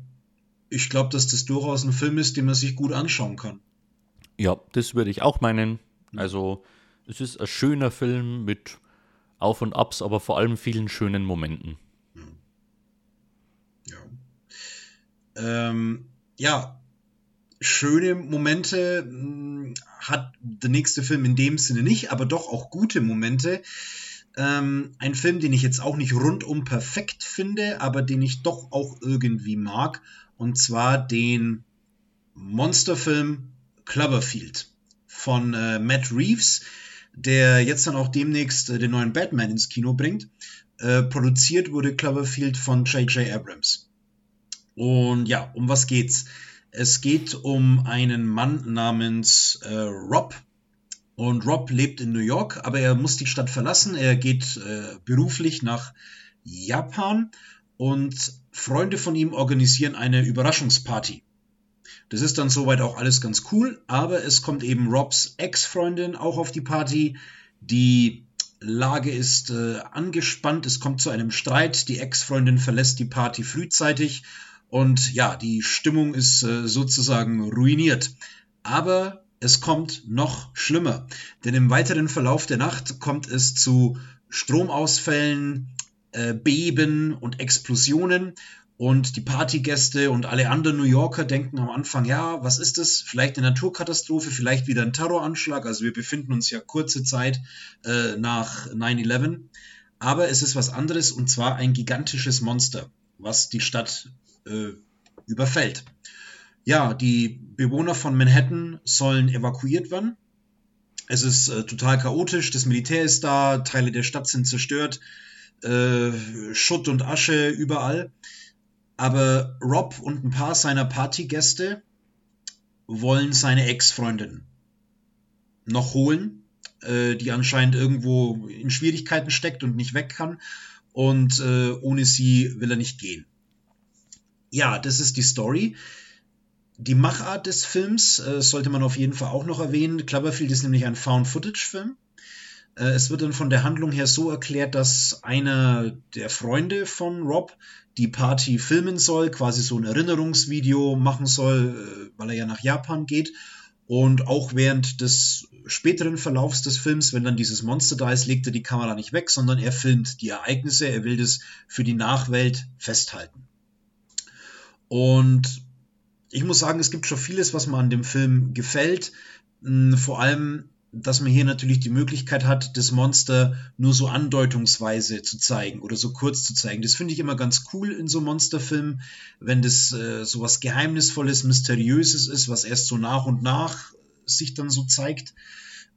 ich glaube, dass das durchaus ein Film ist, den man sich gut anschauen kann. Ja, das würde ich auch meinen. Also es ist ein schöner Film mit Auf und Abs, aber vor allem vielen schönen Momenten. Ja. Ähm, ja, schöne Momente hm, hat der nächste Film in dem Sinne nicht, aber doch auch gute Momente. Ähm, ein Film, den ich jetzt auch nicht rundum perfekt finde, aber den ich doch auch irgendwie mag. Und zwar den Monsterfilm Cloverfield von äh, Matt Reeves, der jetzt dann auch demnächst äh, den neuen Batman ins Kino bringt. Äh, produziert wurde Cloverfield von J.J. Abrams. Und ja, um was geht's? Es geht um einen Mann namens äh, Rob. Und Rob lebt in New York, aber er muss die Stadt verlassen. Er geht äh, beruflich nach Japan und Freunde von ihm organisieren eine Überraschungsparty. Das ist dann soweit auch alles ganz cool, aber es kommt eben Robs Ex-Freundin auch auf die Party. Die Lage ist äh, angespannt, es kommt zu einem Streit, die Ex-Freundin verlässt die Party frühzeitig und ja, die Stimmung ist äh, sozusagen ruiniert. Aber es kommt noch schlimmer, denn im weiteren Verlauf der Nacht kommt es zu Stromausfällen, äh, Beben und Explosionen. Und die Partygäste und alle anderen New Yorker denken am Anfang, ja, was ist das? Vielleicht eine Naturkatastrophe, vielleicht wieder ein Terroranschlag. Also wir befinden uns ja kurze Zeit äh, nach 9-11. Aber es ist was anderes und zwar ein gigantisches Monster, was die Stadt äh, überfällt. Ja, die Bewohner von Manhattan sollen evakuiert werden. Es ist äh, total chaotisch, das Militär ist da, Teile der Stadt sind zerstört, äh, Schutt und Asche überall. Aber Rob und ein paar seiner Partygäste wollen seine Ex-Freundin noch holen, äh, die anscheinend irgendwo in Schwierigkeiten steckt und nicht weg kann. Und äh, ohne sie will er nicht gehen. Ja, das ist die Story. Die Machart des Films äh, sollte man auf jeden Fall auch noch erwähnen. Cloverfield ist nämlich ein Found-Footage-Film. Äh, es wird dann von der Handlung her so erklärt, dass einer der Freunde von Rob die Party filmen soll, quasi so ein Erinnerungsvideo machen soll, äh, weil er ja nach Japan geht. Und auch während des späteren Verlaufs des Films, wenn dann dieses Monster da ist, legt er die Kamera nicht weg, sondern er filmt die Ereignisse, er will das für die Nachwelt festhalten. Und ich muss sagen, es gibt schon vieles, was mir an dem Film gefällt. Hm, vor allem dass man hier natürlich die Möglichkeit hat, das Monster nur so andeutungsweise zu zeigen oder so kurz zu zeigen. Das finde ich immer ganz cool in so Monsterfilmen, wenn das äh, so was Geheimnisvolles, Mysteriöses ist, was erst so nach und nach sich dann so zeigt.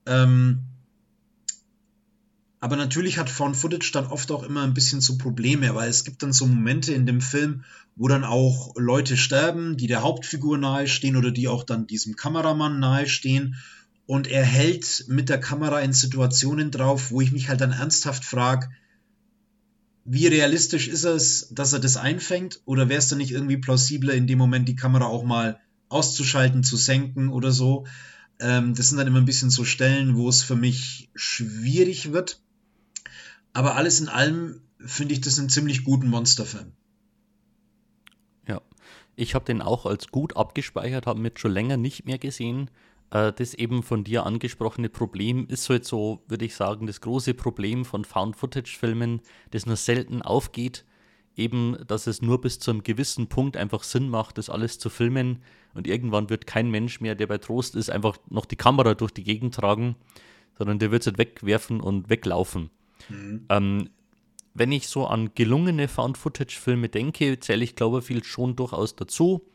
Ähm, aber natürlich hat Found Footage dann oft auch immer ein bisschen so Probleme, weil es gibt dann so Momente in dem Film, wo dann auch Leute sterben, die der Hauptfigur nahestehen oder die auch dann diesem Kameramann nahestehen und er hält mit der Kamera in Situationen drauf, wo ich mich halt dann ernsthaft frage, wie realistisch ist es, dass er das einfängt? Oder wäre es dann nicht irgendwie plausibler, in dem Moment die Kamera auch mal auszuschalten, zu senken oder so? Ähm, das sind dann immer ein bisschen so Stellen, wo es für mich schwierig wird. Aber alles in allem finde ich das einen ziemlich guten Monsterfilm. Ja, ich habe den auch als gut abgespeichert, habe ihn schon länger nicht mehr gesehen das eben von dir angesprochene Problem ist halt so, würde ich sagen, das große Problem von Found-Footage-Filmen, das nur selten aufgeht, eben, dass es nur bis zu einem gewissen Punkt einfach Sinn macht, das alles zu filmen und irgendwann wird kein Mensch mehr, der bei Trost ist, einfach noch die Kamera durch die Gegend tragen, sondern der wird es halt wegwerfen und weglaufen. Mhm. Ähm, wenn ich so an gelungene Found-Footage-Filme denke, zähle ich Cloverfield schon durchaus dazu.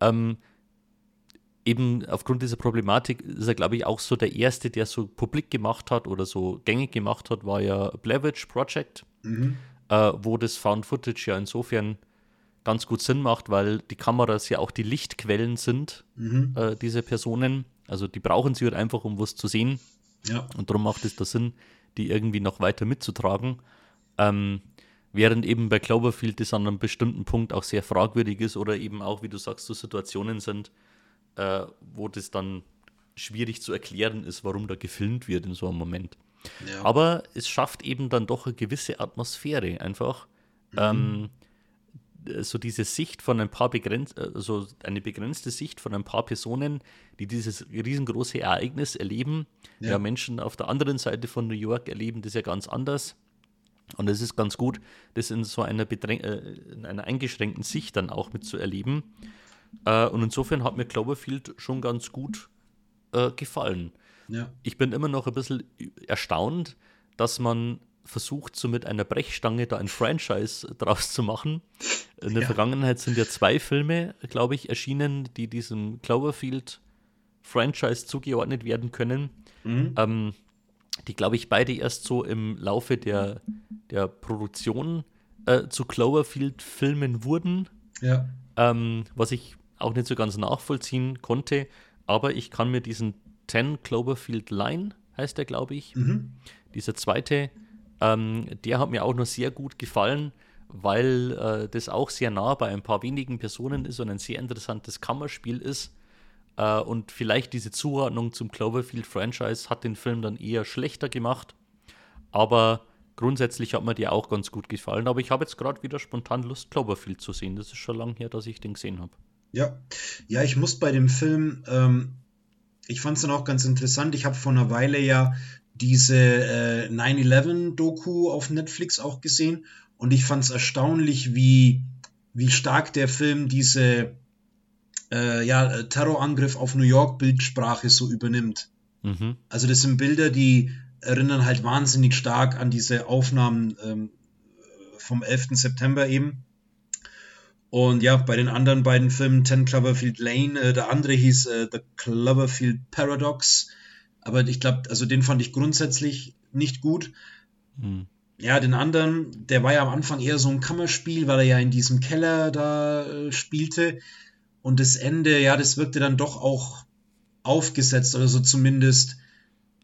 Ähm, eben aufgrund dieser Problematik ist er, glaube ich, auch so der Erste, der so publik gemacht hat oder so gängig gemacht hat, war ja Blavich Project, mhm. äh, wo das Found Footage ja insofern ganz gut Sinn macht, weil die Kameras ja auch die Lichtquellen sind, mhm. äh, diese Personen. Also die brauchen sie halt einfach, um was zu sehen. Ja. Und darum macht es da Sinn, die irgendwie noch weiter mitzutragen. Ähm, während eben bei Cloverfield das an einem bestimmten Punkt auch sehr fragwürdig ist oder eben auch, wie du sagst, so Situationen sind, äh, wo das dann schwierig zu erklären ist, warum da gefilmt wird in so einem Moment. Ja. Aber es schafft eben dann doch eine gewisse Atmosphäre einfach. Mhm. Ähm, so diese Sicht von ein paar begrenzt, also eine begrenzte Sicht von ein paar Personen, die dieses riesengroße Ereignis erleben. Ja. ja. Menschen auf der anderen Seite von New York erleben das ja ganz anders. Und es ist ganz gut, das in so einer, Bedräng äh, in einer eingeschränkten Sicht dann auch mitzuerleben. Äh, und insofern hat mir Cloverfield schon ganz gut äh, gefallen. Ja. Ich bin immer noch ein bisschen erstaunt, dass man versucht, so mit einer Brechstange da ein Franchise draus zu machen. In der ja. Vergangenheit sind ja zwei Filme, glaube ich, erschienen, die diesem Cloverfield-Franchise zugeordnet werden können. Mhm. Ähm, die, glaube ich, beide erst so im Laufe der, der Produktion äh, zu Cloverfield-Filmen wurden. Ja. Ähm, was ich auch nicht so ganz nachvollziehen konnte, aber ich kann mir diesen 10 Cloverfield Line, heißt der, glaube ich, mhm. dieser zweite, ähm, der hat mir auch noch sehr gut gefallen, weil äh, das auch sehr nah bei ein paar wenigen Personen ist und ein sehr interessantes Kammerspiel ist. Äh, und vielleicht diese Zuordnung zum Cloverfield-Franchise hat den Film dann eher schlechter gemacht. Aber grundsätzlich hat mir der auch ganz gut gefallen. Aber ich habe jetzt gerade wieder spontan Lust, Cloverfield zu sehen. Das ist schon lange her, dass ich den gesehen habe. Ja, ja, ich muss bei dem Film, ähm, ich fand es dann auch ganz interessant. Ich habe vor einer Weile ja diese äh, 9-11-Doku auf Netflix auch gesehen und ich fand es erstaunlich, wie, wie stark der Film diese äh, ja, Terrorangriff auf New York Bildsprache so übernimmt. Mhm. Also das sind Bilder, die erinnern halt wahnsinnig stark an diese Aufnahmen ähm, vom 11. September eben. Und ja, bei den anderen beiden Filmen, 10 Cloverfield Lane, äh, der andere hieß äh, The Cloverfield Paradox. Aber ich glaube, also den fand ich grundsätzlich nicht gut. Hm. Ja, den anderen, der war ja am Anfang eher so ein Kammerspiel, weil er ja in diesem Keller da äh, spielte. Und das Ende, ja, das wirkte dann doch auch aufgesetzt oder so zumindest,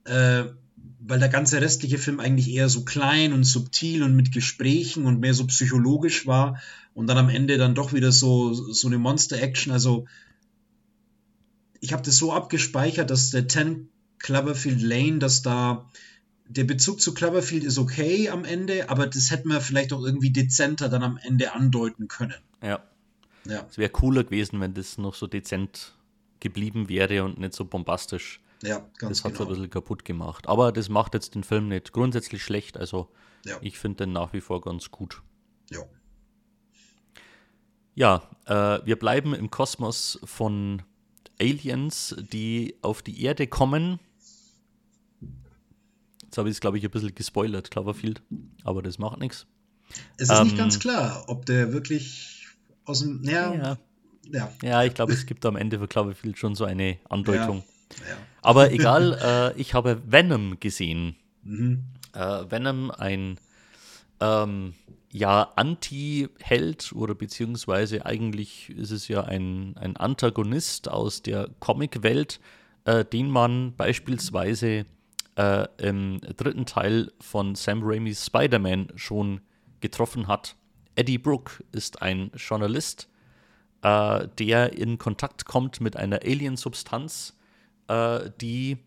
äh, weil der ganze restliche Film eigentlich eher so klein und subtil und mit Gesprächen und mehr so psychologisch war und dann am Ende dann doch wieder so, so eine Monster-Action. Also ich habe das so abgespeichert, dass der 10 Cloverfield Lane, dass da der Bezug zu Cloverfield ist okay am Ende, aber das hätten wir vielleicht auch irgendwie dezenter dann am Ende andeuten können. Ja. ja. Es wäre cooler gewesen, wenn das noch so dezent geblieben wäre und nicht so bombastisch. Ja, ganz Das hat es genau. ein bisschen kaputt gemacht. Aber das macht jetzt den Film nicht grundsätzlich schlecht. Also ja. ich finde den nach wie vor ganz gut. Ja. Ja, äh, wir bleiben im Kosmos von Aliens, die auf die Erde kommen. Jetzt habe ich es, glaube ich, ein bisschen gespoilert, Cloverfield. Aber das macht nichts. Es ist ähm, nicht ganz klar, ob der wirklich aus dem. Ja, ja. ja. ja ich glaube, es gibt am Ende für Cloverfield schon so eine Andeutung. Ja. Aber egal, äh, ich habe Venom gesehen. Mhm. Äh, Venom, ein ähm, ja, Anti-Held oder beziehungsweise eigentlich ist es ja ein, ein Antagonist aus der Comic-Welt, äh, den man beispielsweise äh, im dritten Teil von Sam Raimis Spider-Man schon getroffen hat. Eddie Brooke ist ein Journalist, äh, der in Kontakt kommt mit einer Alien-Substanz, äh, die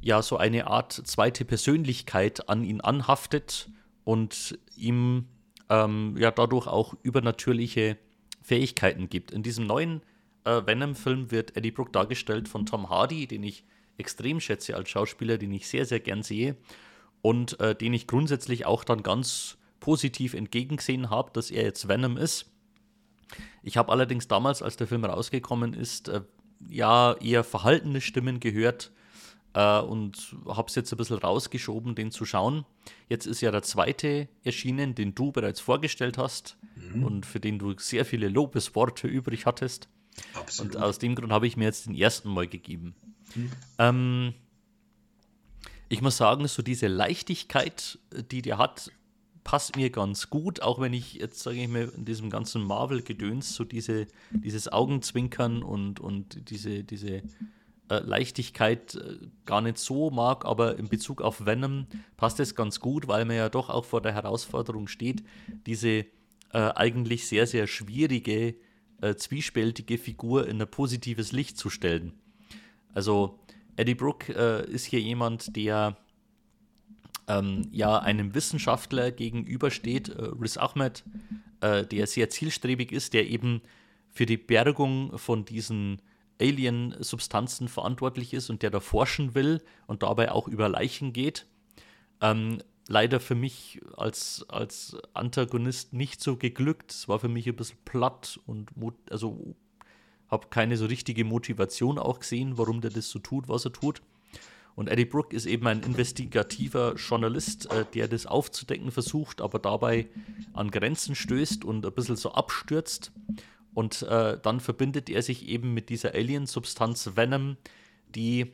ja so eine Art zweite Persönlichkeit an ihn anhaftet und ihm ähm, ja dadurch auch übernatürliche Fähigkeiten gibt. In diesem neuen äh, Venom-Film wird Eddie Brooke dargestellt von Tom Hardy, den ich extrem schätze als Schauspieler, den ich sehr, sehr gern sehe und äh, den ich grundsätzlich auch dann ganz positiv entgegengesehen habe, dass er jetzt Venom ist. Ich habe allerdings damals, als der Film rausgekommen ist, äh, ja eher verhaltene Stimmen gehört, äh, und habe es jetzt ein bisschen rausgeschoben, den zu schauen. Jetzt ist ja der zweite erschienen, den du bereits vorgestellt hast mhm. und für den du sehr viele Lobesworte übrig hattest. Absolut. Und aus dem Grund habe ich mir jetzt den ersten Mal gegeben. Mhm. Ähm, ich muss sagen, so diese Leichtigkeit, die der hat, passt mir ganz gut, auch wenn ich jetzt, sage ich mal, in diesem ganzen Marvel-Gedöns so diese, dieses Augenzwinkern und, und diese, diese äh, Leichtigkeit äh, gar nicht so mag, aber in Bezug auf Venom passt es ganz gut, weil man ja doch auch vor der Herausforderung steht, diese äh, eigentlich sehr, sehr schwierige, äh, zwiespältige Figur in ein positives Licht zu stellen. Also Eddie Brooke äh, ist hier jemand, der ähm, ja einem Wissenschaftler gegenübersteht, äh, Riz Ahmed, der sehr zielstrebig ist, der eben für die Bergung von diesen Alien-Substanzen verantwortlich ist und der da forschen will und dabei auch über Leichen geht. Ähm, leider für mich als, als Antagonist nicht so geglückt. Es war für mich ein bisschen platt und also habe keine so richtige Motivation auch gesehen, warum der das so tut, was er tut. Und Eddie Brooke ist eben ein investigativer Journalist, äh, der das aufzudecken versucht, aber dabei an Grenzen stößt und ein bisschen so abstürzt. Und äh, dann verbindet er sich eben mit dieser Alien-Substanz Venom, die,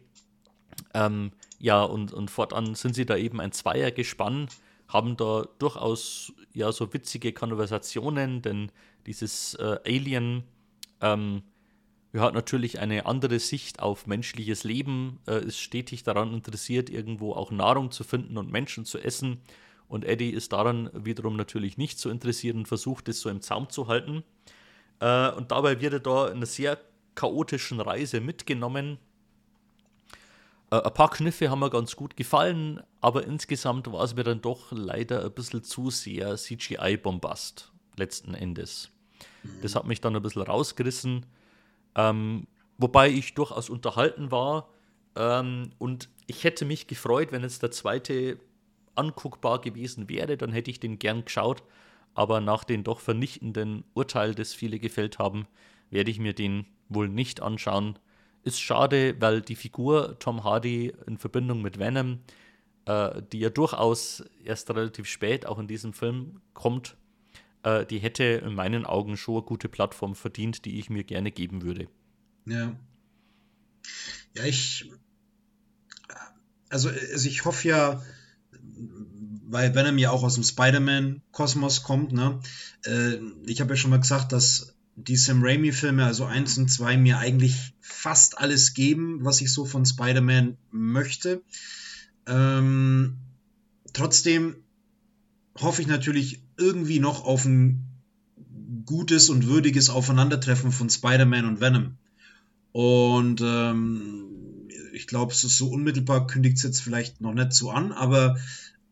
ähm, ja, und, und fortan sind sie da eben ein Zweiergespann, haben da durchaus ja so witzige Konversationen, denn dieses äh, Alien ähm, hat natürlich eine andere Sicht auf menschliches Leben, äh, ist stetig daran interessiert, irgendwo auch Nahrung zu finden und Menschen zu essen. Und Eddie ist daran wiederum natürlich nicht so interessiert und versucht es so im Zaum zu halten. Äh, und dabei wird er da in einer sehr chaotischen Reise mitgenommen. Äh, ein paar Kniffe haben mir ganz gut gefallen, aber insgesamt war es mir dann doch leider ein bisschen zu sehr CGI-Bombast letzten Endes. Das hat mich dann ein bisschen rausgerissen. Ähm, wobei ich durchaus unterhalten war. Ähm, und ich hätte mich gefreut, wenn jetzt der zweite anguckbar gewesen wäre, dann hätte ich den gern geschaut aber nach dem doch vernichtenden Urteil, das viele gefällt haben, werde ich mir den wohl nicht anschauen. Ist schade, weil die Figur Tom Hardy in Verbindung mit Venom, äh, die ja durchaus erst relativ spät auch in diesem Film kommt, äh, die hätte in meinen Augen schon eine gute Plattform verdient, die ich mir gerne geben würde. Ja. Ja, ich. Also, also ich hoffe ja, weil Venom ja auch aus dem Spider-Man-Kosmos kommt. Ne? Äh, ich habe ja schon mal gesagt, dass die Sam Raimi-Filme, also 1 und 2, mir eigentlich fast alles geben, was ich so von Spider-Man möchte. Ähm, trotzdem hoffe ich natürlich irgendwie noch auf ein gutes und würdiges Aufeinandertreffen von Spider-Man und Venom. Und ähm, ich glaube, es ist so unmittelbar, kündigt es jetzt vielleicht noch nicht so an, aber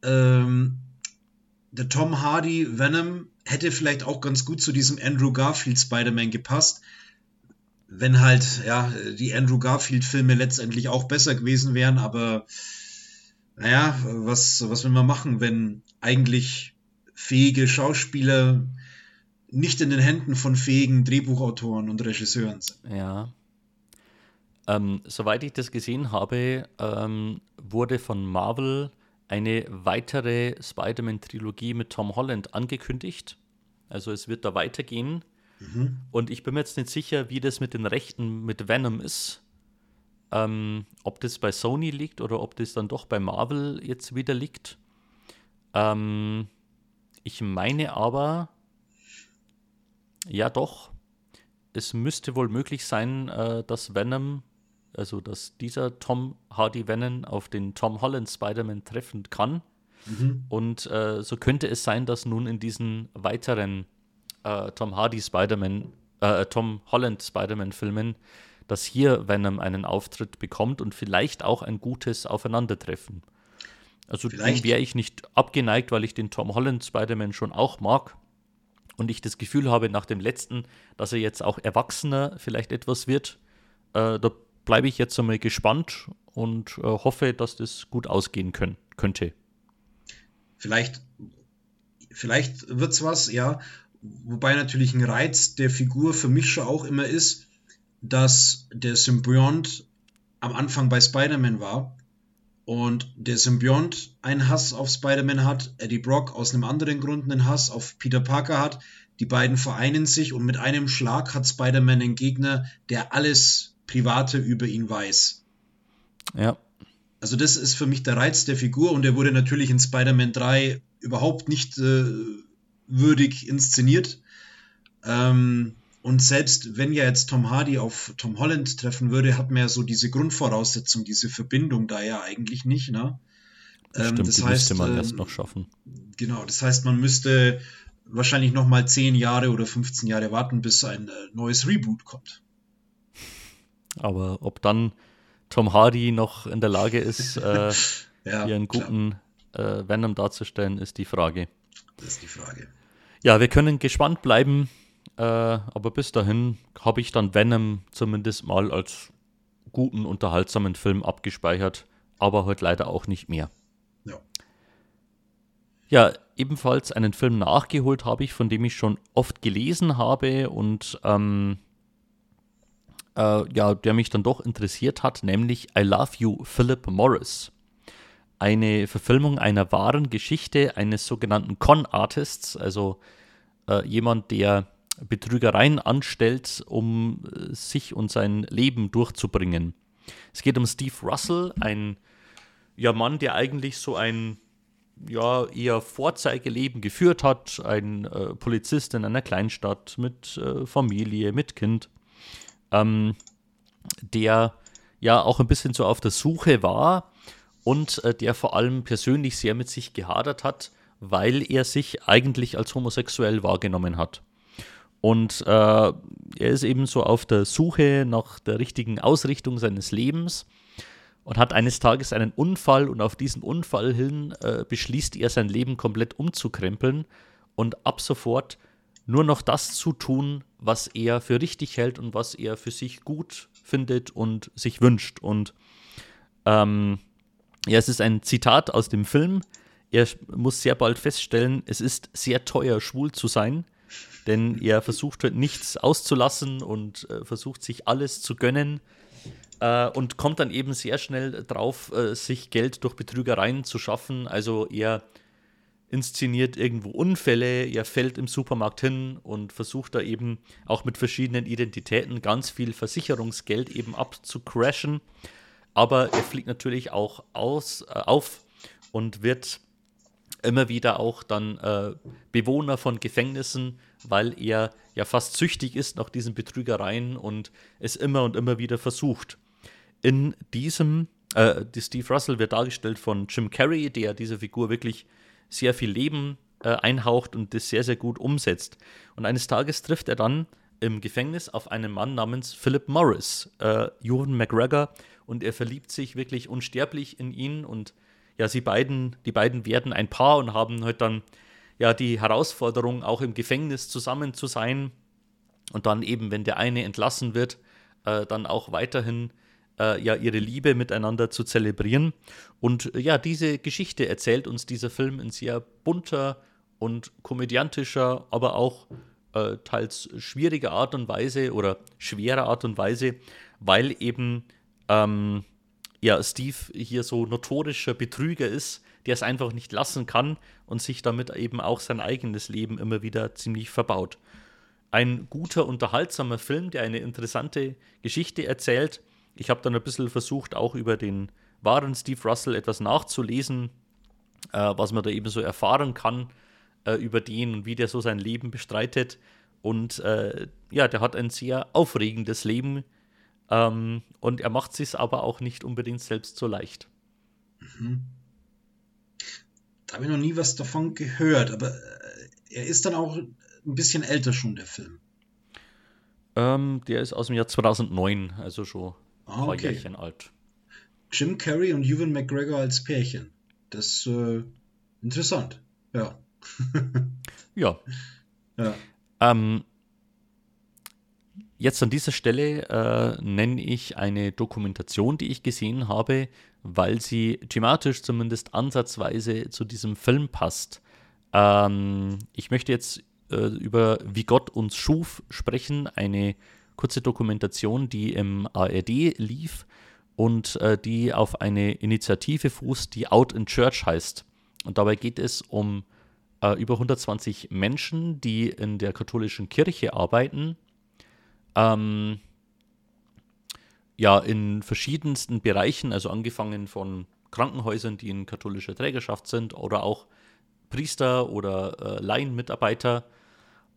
ähm, der Tom Hardy Venom hätte vielleicht auch ganz gut zu diesem Andrew Garfield Spider-Man gepasst, wenn halt ja die Andrew Garfield Filme letztendlich auch besser gewesen wären, aber naja, was, was will man machen, wenn eigentlich fähige Schauspieler nicht in den Händen von fähigen Drehbuchautoren und Regisseuren sind? Ja. Ähm, soweit ich das gesehen habe, ähm, wurde von Marvel eine weitere Spider-Man-Trilogie mit Tom Holland angekündigt. Also es wird da weitergehen. Mhm. Und ich bin mir jetzt nicht sicher, wie das mit den Rechten mit Venom ist. Ähm, ob das bei Sony liegt oder ob das dann doch bei Marvel jetzt wieder liegt. Ähm, ich meine aber, ja doch, es müsste wohl möglich sein, äh, dass Venom also dass dieser Tom Hardy Venom auf den Tom Holland Spider-Man treffen kann. Mhm. Und äh, so könnte es sein, dass nun in diesen weiteren äh, Tom Hardy Spider-Man, äh, Tom Holland Spider-Man-Filmen, dass hier Venom einen Auftritt bekommt und vielleicht auch ein gutes Aufeinandertreffen. Also dem wäre ich nicht abgeneigt, weil ich den Tom Holland Spider-Man schon auch mag. Und ich das Gefühl habe nach dem letzten, dass er jetzt auch erwachsener vielleicht etwas wird. Äh, da bleibe ich jetzt einmal gespannt und äh, hoffe, dass das gut ausgehen können, könnte. Vielleicht, vielleicht wird es was, ja. Wobei natürlich ein Reiz der Figur für mich schon auch immer ist, dass der Symbiont am Anfang bei Spider-Man war und der Symbiont einen Hass auf Spider-Man hat, Eddie Brock aus einem anderen Grund einen Hass auf Peter Parker hat. Die beiden vereinen sich und mit einem Schlag hat Spider-Man einen Gegner, der alles Private über ihn weiß. Ja. Also das ist für mich der Reiz der Figur und er wurde natürlich in Spider-Man 3 überhaupt nicht äh, würdig inszeniert. Ähm, und selbst wenn ja jetzt Tom Hardy auf Tom Holland treffen würde, hat man ja so diese Grundvoraussetzung, diese Verbindung da ja eigentlich nicht. Ne? Ähm, Stimmt, das heißt, müsste man ähm, erst noch schaffen. Genau, das heißt, man müsste wahrscheinlich noch mal 10 Jahre oder 15 Jahre warten, bis ein äh, neues Reboot kommt. Aber ob dann Tom Hardy noch in der Lage ist, äh, ja, hier einen guten äh, Venom darzustellen, ist die Frage. Das ist die Frage. Ja, wir können gespannt bleiben, äh, aber bis dahin habe ich dann Venom zumindest mal als guten, unterhaltsamen Film abgespeichert, aber heute leider auch nicht mehr. Ja. Ja, ebenfalls einen Film nachgeholt habe ich, von dem ich schon oft gelesen habe und ähm, äh, ja, der mich dann doch interessiert hat, nämlich I Love You, Philip Morris. Eine Verfilmung einer wahren Geschichte eines sogenannten Con-Artists, also äh, jemand, der Betrügereien anstellt, um äh, sich und sein Leben durchzubringen. Es geht um Steve Russell, ein ja, Mann, der eigentlich so ein ja, eher Vorzeigeleben geführt hat, ein äh, Polizist in einer Kleinstadt mit äh, Familie, mit Kind ähm, der ja auch ein bisschen so auf der Suche war und äh, der vor allem persönlich sehr mit sich gehadert hat, weil er sich eigentlich als homosexuell wahrgenommen hat. Und äh, er ist eben so auf der Suche nach der richtigen Ausrichtung seines Lebens und hat eines Tages einen Unfall und auf diesen Unfall hin äh, beschließt er sein Leben komplett umzukrempeln und ab sofort nur noch das zu tun, was er für richtig hält und was er für sich gut findet und sich wünscht. Und ähm, ja, es ist ein Zitat aus dem Film. Er muss sehr bald feststellen, es ist sehr teuer, schwul zu sein, denn er versucht halt nichts auszulassen und äh, versucht sich alles zu gönnen äh, und kommt dann eben sehr schnell drauf, äh, sich Geld durch Betrügereien zu schaffen. Also er inszeniert irgendwo Unfälle, er fällt im Supermarkt hin und versucht da eben auch mit verschiedenen Identitäten ganz viel Versicherungsgeld eben abzucrashen. Aber er fliegt natürlich auch aus, äh, auf und wird immer wieder auch dann äh, Bewohner von Gefängnissen weil er ja fast süchtig ist nach diesen Betrügereien und es immer und immer wieder versucht. In diesem, äh, Steve Russell wird dargestellt von Jim Carrey, der dieser Figur wirklich sehr viel Leben äh, einhaucht und das sehr, sehr gut umsetzt. Und eines Tages trifft er dann im Gefängnis auf einen Mann namens Philip Morris, äh, Ewan McGregor, und er verliebt sich wirklich unsterblich in ihn und ja, sie beiden, die beiden werden ein Paar und haben halt dann ja die Herausforderung, auch im Gefängnis zusammen zu sein und dann eben, wenn der eine entlassen wird, äh, dann auch weiterhin äh, ja ihre Liebe miteinander zu zelebrieren. Und äh, ja, diese Geschichte erzählt uns dieser Film in sehr bunter und komödiantischer, aber auch äh, teils schwieriger Art und Weise oder schwerer Art und Weise, weil eben ähm, ja, Steve hier so notorischer Betrüger ist, der es einfach nicht lassen kann und sich damit eben auch sein eigenes Leben immer wieder ziemlich verbaut. Ein guter, unterhaltsamer Film, der eine interessante Geschichte erzählt. Ich habe dann ein bisschen versucht, auch über den wahren Steve Russell etwas nachzulesen, äh, was man da eben so erfahren kann äh, über den und wie der so sein Leben bestreitet. Und äh, ja, der hat ein sehr aufregendes Leben ähm, und er macht es aber auch nicht unbedingt selbst so leicht. Mhm. Da habe ich noch nie was davon gehört, aber äh, er ist dann auch ein bisschen älter schon, der Film. Ähm, der ist aus dem Jahr 2009, also schon ein ah, paar okay. Jährchen alt. Jim Carrey und Ewan McGregor als Pärchen. Das ist äh, interessant, ja. ja. Ja. Ähm, Jetzt an dieser Stelle äh, nenne ich eine Dokumentation, die ich gesehen habe, weil sie thematisch zumindest ansatzweise zu diesem Film passt. Ähm, ich möchte jetzt äh, über Wie Gott uns schuf sprechen, eine kurze Dokumentation, die im ARD lief und äh, die auf eine Initiative fußt, die Out in Church heißt. Und dabei geht es um äh, über 120 Menschen, die in der katholischen Kirche arbeiten ähm, ja, in verschiedensten Bereichen, also angefangen von Krankenhäusern, die in katholischer Trägerschaft sind, oder auch Priester oder äh, Laienmitarbeiter,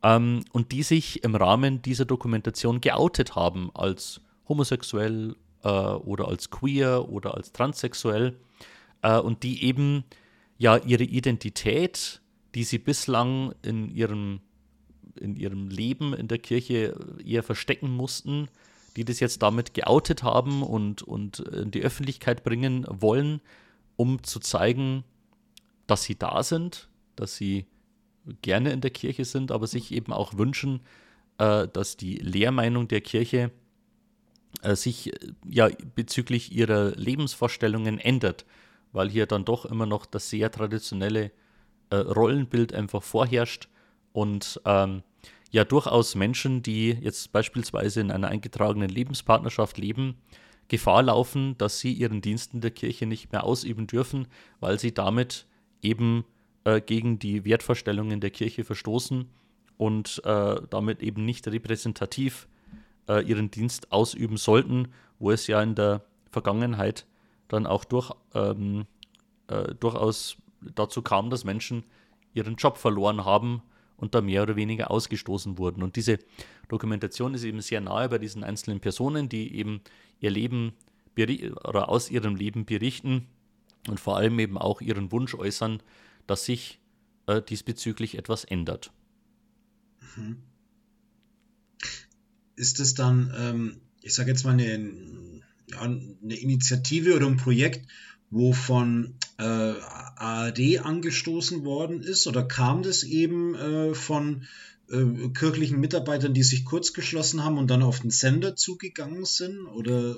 ähm, und die sich im Rahmen dieser Dokumentation geoutet haben als homosexuell äh, oder als queer oder als transsexuell äh, und die eben ja ihre Identität, die sie bislang in ihrem in ihrem Leben in der Kirche eher verstecken mussten, die das jetzt damit geoutet haben und, und in die Öffentlichkeit bringen wollen, um zu zeigen, dass sie da sind, dass sie gerne in der Kirche sind, aber sich eben auch wünschen, äh, dass die Lehrmeinung der Kirche äh, sich äh, ja bezüglich ihrer Lebensvorstellungen ändert, weil hier dann doch immer noch das sehr traditionelle äh, Rollenbild einfach vorherrscht und ähm, ja durchaus Menschen, die jetzt beispielsweise in einer eingetragenen Lebenspartnerschaft leben, Gefahr laufen, dass sie ihren Dienst in der Kirche nicht mehr ausüben dürfen, weil sie damit eben äh, gegen die Wertvorstellungen der Kirche verstoßen und äh, damit eben nicht repräsentativ äh, ihren Dienst ausüben sollten, wo es ja in der Vergangenheit dann auch durch, ähm, äh, durchaus dazu kam, dass Menschen ihren Job verloren haben und da mehr oder weniger ausgestoßen wurden. Und diese Dokumentation ist eben sehr nahe bei diesen einzelnen Personen, die eben ihr Leben oder aus ihrem Leben berichten und vor allem eben auch ihren Wunsch äußern, dass sich äh, diesbezüglich etwas ändert. Mhm. Ist es dann, ähm, ich sage jetzt mal, eine, ja, eine Initiative oder ein Projekt, wo von äh, ARD angestoßen worden ist? Oder kam das eben äh, von äh, kirchlichen Mitarbeitern, die sich kurz geschlossen haben und dann auf den Sender zugegangen sind? Oder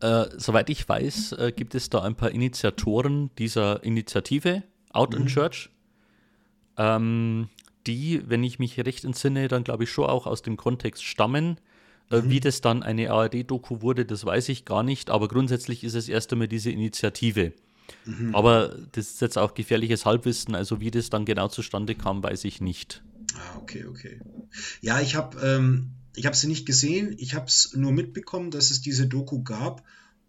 äh, soweit ich weiß, äh, gibt es da ein paar Initiatoren dieser Initiative, Out mhm. in Church, ähm, die, wenn ich mich recht entsinne, dann glaube ich schon auch aus dem Kontext stammen. Äh, mhm. Wie das dann eine ARD-Doku wurde, das weiß ich gar nicht, aber grundsätzlich ist es erst einmal diese Initiative. Mhm. Aber das ist jetzt auch gefährliches Halbwissen, also wie das dann genau zustande kam, weiß ich nicht. Ah, okay, okay. Ja, ich habe ähm, ich sie nicht gesehen, ich habe es nur mitbekommen, dass es diese Doku gab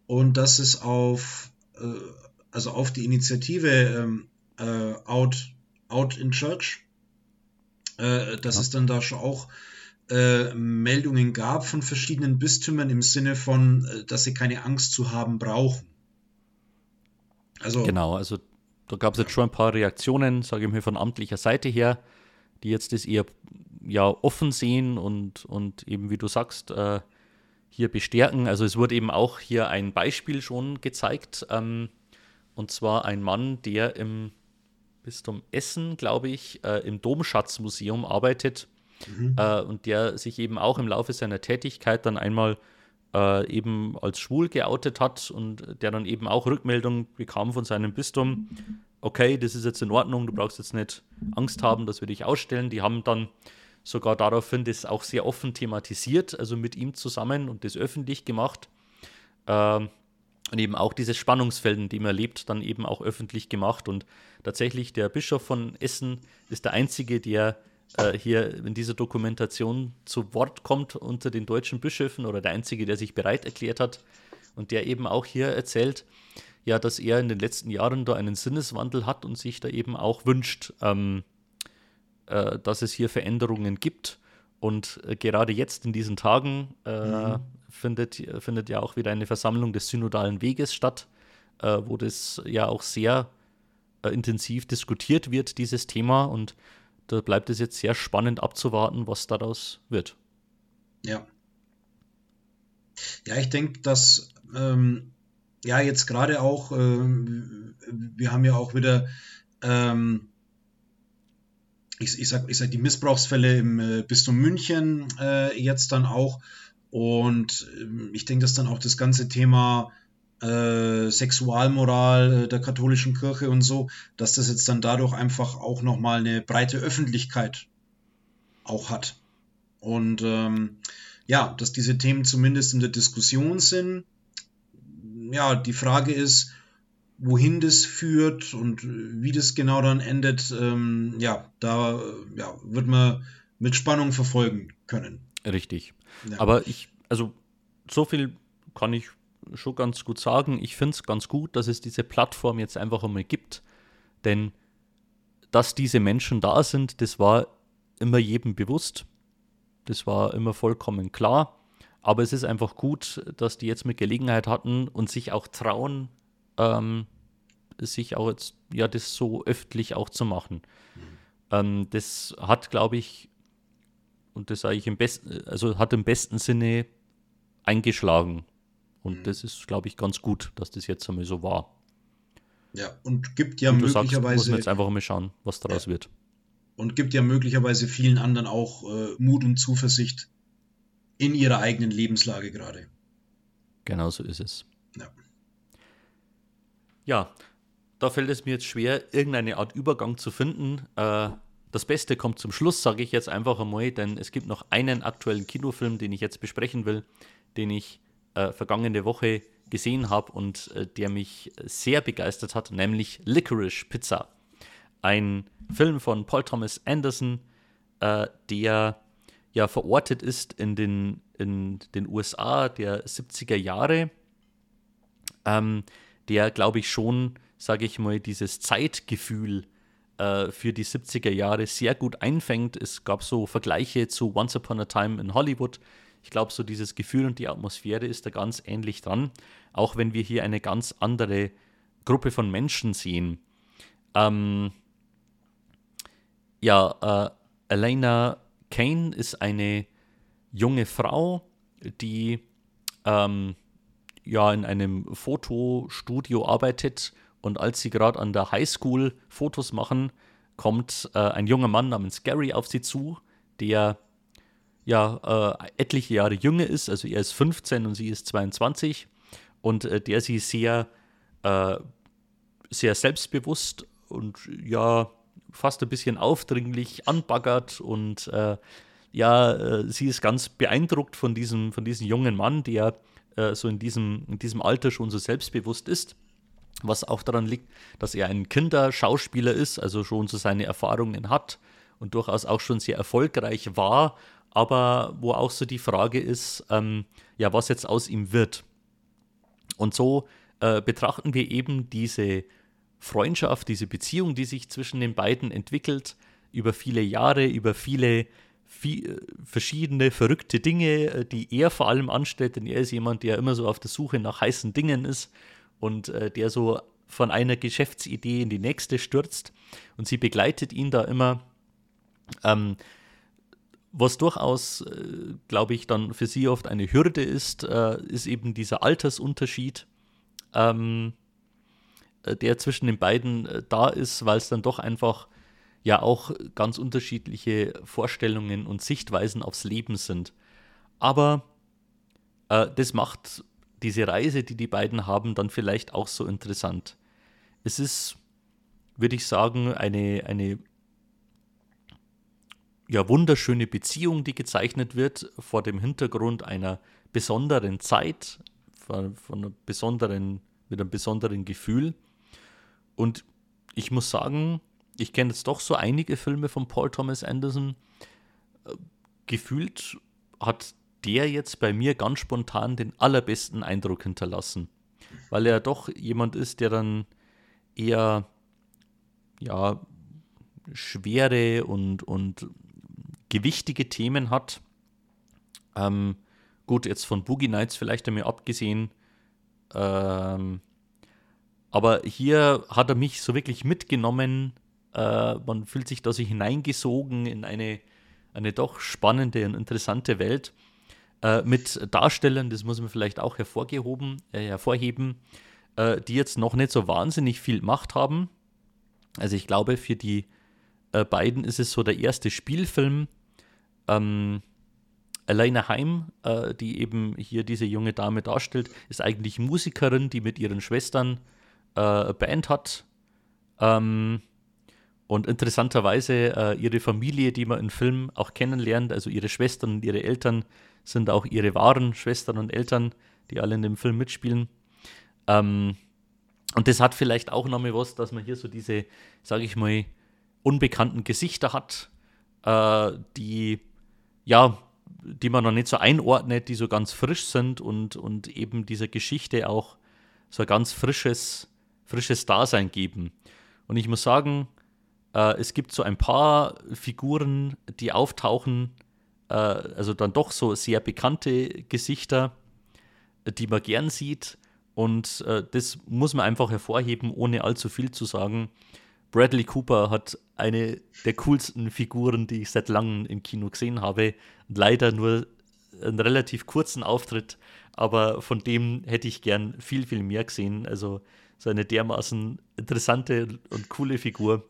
und dass es auf, äh, also auf die Initiative ähm, äh, Out, Out in Church äh, dass ja. es dann da schon auch äh, Meldungen gab von verschiedenen Bistümern im Sinne von, äh, dass sie keine Angst zu haben brauchen. Also, genau, also da gab es jetzt schon ein paar Reaktionen, sage ich mal, von amtlicher Seite her, die jetzt das eher ja, offen sehen und, und eben, wie du sagst, äh, hier bestärken. Also es wurde eben auch hier ein Beispiel schon gezeigt, ähm, und zwar ein Mann, der im Bistum Essen, glaube ich, äh, im Domschatzmuseum arbeitet mhm. äh, und der sich eben auch im Laufe seiner Tätigkeit dann einmal äh, eben als schwul geoutet hat und der dann eben auch Rückmeldung bekam von seinem Bistum, okay, das ist jetzt in Ordnung, du brauchst jetzt nicht Angst haben, dass wir dich ausstellen. Die haben dann sogar daraufhin das auch sehr offen thematisiert, also mit ihm zusammen und das öffentlich gemacht. Ähm, und eben auch dieses Spannungsfeld, in dem er lebt, dann eben auch öffentlich gemacht. Und tatsächlich, der Bischof von Essen ist der Einzige, der äh, hier in dieser Dokumentation zu Wort kommt unter den deutschen Bischöfen oder der Einzige, der sich bereit erklärt hat und der eben auch hier erzählt, ja, dass er in den letzten Jahren da einen Sinneswandel hat und sich da eben auch wünscht, ähm, äh, dass es hier Veränderungen gibt. Und äh, gerade jetzt in diesen Tagen äh, mhm. findet, findet ja auch wieder eine Versammlung des synodalen Weges statt, äh, wo das ja auch sehr intensiv diskutiert wird, dieses Thema. Und da bleibt es jetzt sehr spannend abzuwarten, was daraus wird. Ja. Ja, ich denke, dass ähm, ja jetzt gerade auch, ähm, wir haben ja auch wieder, ähm, ich, ich, sag, ich sag die Missbrauchsfälle im äh, Bistum München äh, jetzt dann auch. Und ähm, ich denke, dass dann auch das ganze Thema äh, Sexualmoral äh, der katholischen Kirche und so, dass das jetzt dann dadurch einfach auch nochmal eine breite Öffentlichkeit auch hat. Und ähm, ja, dass diese Themen zumindest in der Diskussion sind. Ja, die Frage ist, wohin das führt und wie das genau dann endet, ähm, ja, da ja, wird man mit Spannung verfolgen können. Richtig. Ja. Aber ich, also so viel kann ich schon ganz gut sagen. Ich finde es ganz gut, dass es diese Plattform jetzt einfach einmal gibt. Denn dass diese Menschen da sind, das war immer jedem bewusst. Das war immer vollkommen klar. Aber es ist einfach gut, dass die jetzt mit Gelegenheit hatten und sich auch trauen, ähm, sich auch jetzt, ja, das so öffentlich auch zu machen. Mhm. Ähm, das hat, glaube ich, und das sage ich im besten, also hat im besten Sinne eingeschlagen. Und mhm. das ist, glaube ich, ganz gut, dass das jetzt einmal so war. Ja, und gibt ja und möglicherweise. Sagst, muss man jetzt einfach mal schauen, was daraus ja. wird. Und gibt ja möglicherweise vielen anderen auch äh, Mut und Zuversicht in ihrer eigenen Lebenslage gerade. Genau so ist es. Ja. Ja, da fällt es mir jetzt schwer, irgendeine Art Übergang zu finden. Äh, das Beste kommt zum Schluss, sage ich jetzt einfach einmal, denn es gibt noch einen aktuellen Kinofilm, den ich jetzt besprechen will, den ich äh, vergangene Woche gesehen habe und äh, der mich sehr begeistert hat, nämlich Licorice Pizza. Ein Film von Paul Thomas Anderson, äh, der ja verortet ist in den, in den USA der 70er Jahre, ähm, der, glaube ich, schon, sage ich mal, dieses Zeitgefühl äh, für die 70er Jahre sehr gut einfängt. Es gab so Vergleiche zu Once Upon a Time in Hollywood, ich glaube, so dieses Gefühl und die Atmosphäre ist da ganz ähnlich dran, auch wenn wir hier eine ganz andere Gruppe von Menschen sehen. Ähm, ja, äh, Elena Kane ist eine junge Frau, die ähm, ja in einem Fotostudio arbeitet und als sie gerade an der Highschool Fotos machen, kommt äh, ein junger Mann namens Gary auf sie zu, der ja äh, etliche Jahre jünger ist, also er ist 15 und sie ist 22 und äh, der sie sehr, äh, sehr selbstbewusst und ja fast ein bisschen aufdringlich anbaggert. Und äh, ja, äh, sie ist ganz beeindruckt von diesem, von diesem jungen Mann, der äh, so in diesem, in diesem Alter schon so selbstbewusst ist. Was auch daran liegt, dass er ein Kinderschauspieler ist, also schon so seine Erfahrungen hat und durchaus auch schon sehr erfolgreich war aber wo auch so die Frage ist, ähm, ja, was jetzt aus ihm wird. Und so äh, betrachten wir eben diese Freundschaft, diese Beziehung, die sich zwischen den beiden entwickelt, über viele Jahre, über viele viel, verschiedene verrückte Dinge, äh, die er vor allem anstellt, denn er ist jemand, der immer so auf der Suche nach heißen Dingen ist und äh, der so von einer Geschäftsidee in die nächste stürzt und sie begleitet ihn da immer. Ähm, was durchaus, äh, glaube ich, dann für sie oft eine Hürde ist, äh, ist eben dieser Altersunterschied, ähm, äh, der zwischen den beiden da ist, weil es dann doch einfach ja auch ganz unterschiedliche Vorstellungen und Sichtweisen aufs Leben sind. Aber äh, das macht diese Reise, die die beiden haben, dann vielleicht auch so interessant. Es ist, würde ich sagen, eine, eine ja, wunderschöne Beziehung, die gezeichnet wird vor dem Hintergrund einer besonderen Zeit, von, von einer besonderen, mit einem besonderen Gefühl. Und ich muss sagen, ich kenne jetzt doch so einige Filme von Paul Thomas Anderson. Äh, gefühlt hat der jetzt bei mir ganz spontan den allerbesten Eindruck hinterlassen, weil er doch jemand ist, der dann eher ja schwere und, und gewichtige Themen hat. Ähm, gut, jetzt von Boogie Nights vielleicht einmal abgesehen. Ähm, aber hier hat er mich so wirklich mitgenommen äh, man fühlt sich da so hineingesogen in eine, eine doch spannende und interessante Welt äh, mit Darstellern, das muss man vielleicht auch hervorgehoben, äh, hervorheben, äh, die jetzt noch nicht so wahnsinnig viel Macht haben. Also ich glaube, für die äh, beiden ist es so der erste Spielfilm. Ähm, Elena Heim, äh, die eben hier diese junge Dame darstellt, ist eigentlich Musikerin, die mit ihren Schwestern äh, Band hat. Ähm, und interessanterweise äh, ihre Familie, die man im Film auch kennenlernt, also ihre Schwestern und ihre Eltern, sind auch ihre wahren Schwestern und Eltern, die alle in dem Film mitspielen. Ähm, und das hat vielleicht auch nochmal was, dass man hier so diese, sage ich mal, unbekannten Gesichter hat, äh, die, ja, die man noch nicht so einordnet, die so ganz frisch sind und, und eben dieser Geschichte auch so ein ganz frisches, frisches Dasein geben. Und ich muss sagen, äh, es gibt so ein paar Figuren, die auftauchen, äh, also dann doch so sehr bekannte Gesichter, die man gern sieht. Und äh, das muss man einfach hervorheben, ohne allzu viel zu sagen. Bradley Cooper hat eine der coolsten Figuren, die ich seit langem im Kino gesehen habe. Leider nur einen relativ kurzen Auftritt, aber von dem hätte ich gern viel, viel mehr gesehen. Also so eine dermaßen interessante und coole Figur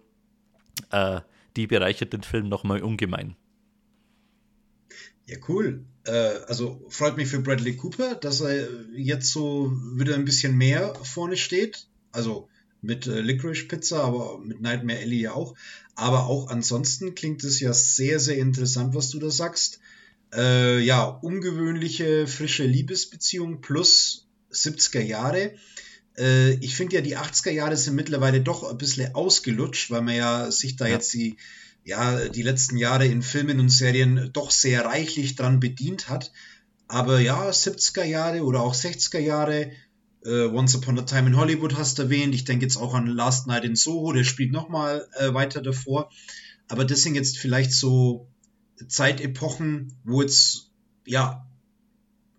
äh, die bereichert den Film nochmal ungemein. Ja, cool. Äh, also freut mich für Bradley Cooper, dass er jetzt so wieder ein bisschen mehr vorne steht. Also mit äh, Licorice Pizza, aber mit Nightmare Ellie ja auch. Aber auch ansonsten klingt es ja sehr, sehr interessant, was du da sagst. Äh, ja, ungewöhnliche, frische Liebesbeziehung plus 70er Jahre. Äh, ich finde ja, die 80er Jahre sind mittlerweile doch ein bisschen ausgelutscht, weil man ja sich da ja. jetzt die, ja, die letzten Jahre in Filmen und Serien doch sehr reichlich dran bedient hat. Aber ja, 70er Jahre oder auch 60er Jahre, äh, Once Upon a Time in Hollywood hast du erwähnt. Ich denke jetzt auch an Last Night in Soho, der spielt nochmal äh, weiter davor. Aber das sind jetzt vielleicht so Zeitepochen, wo jetzt, ja,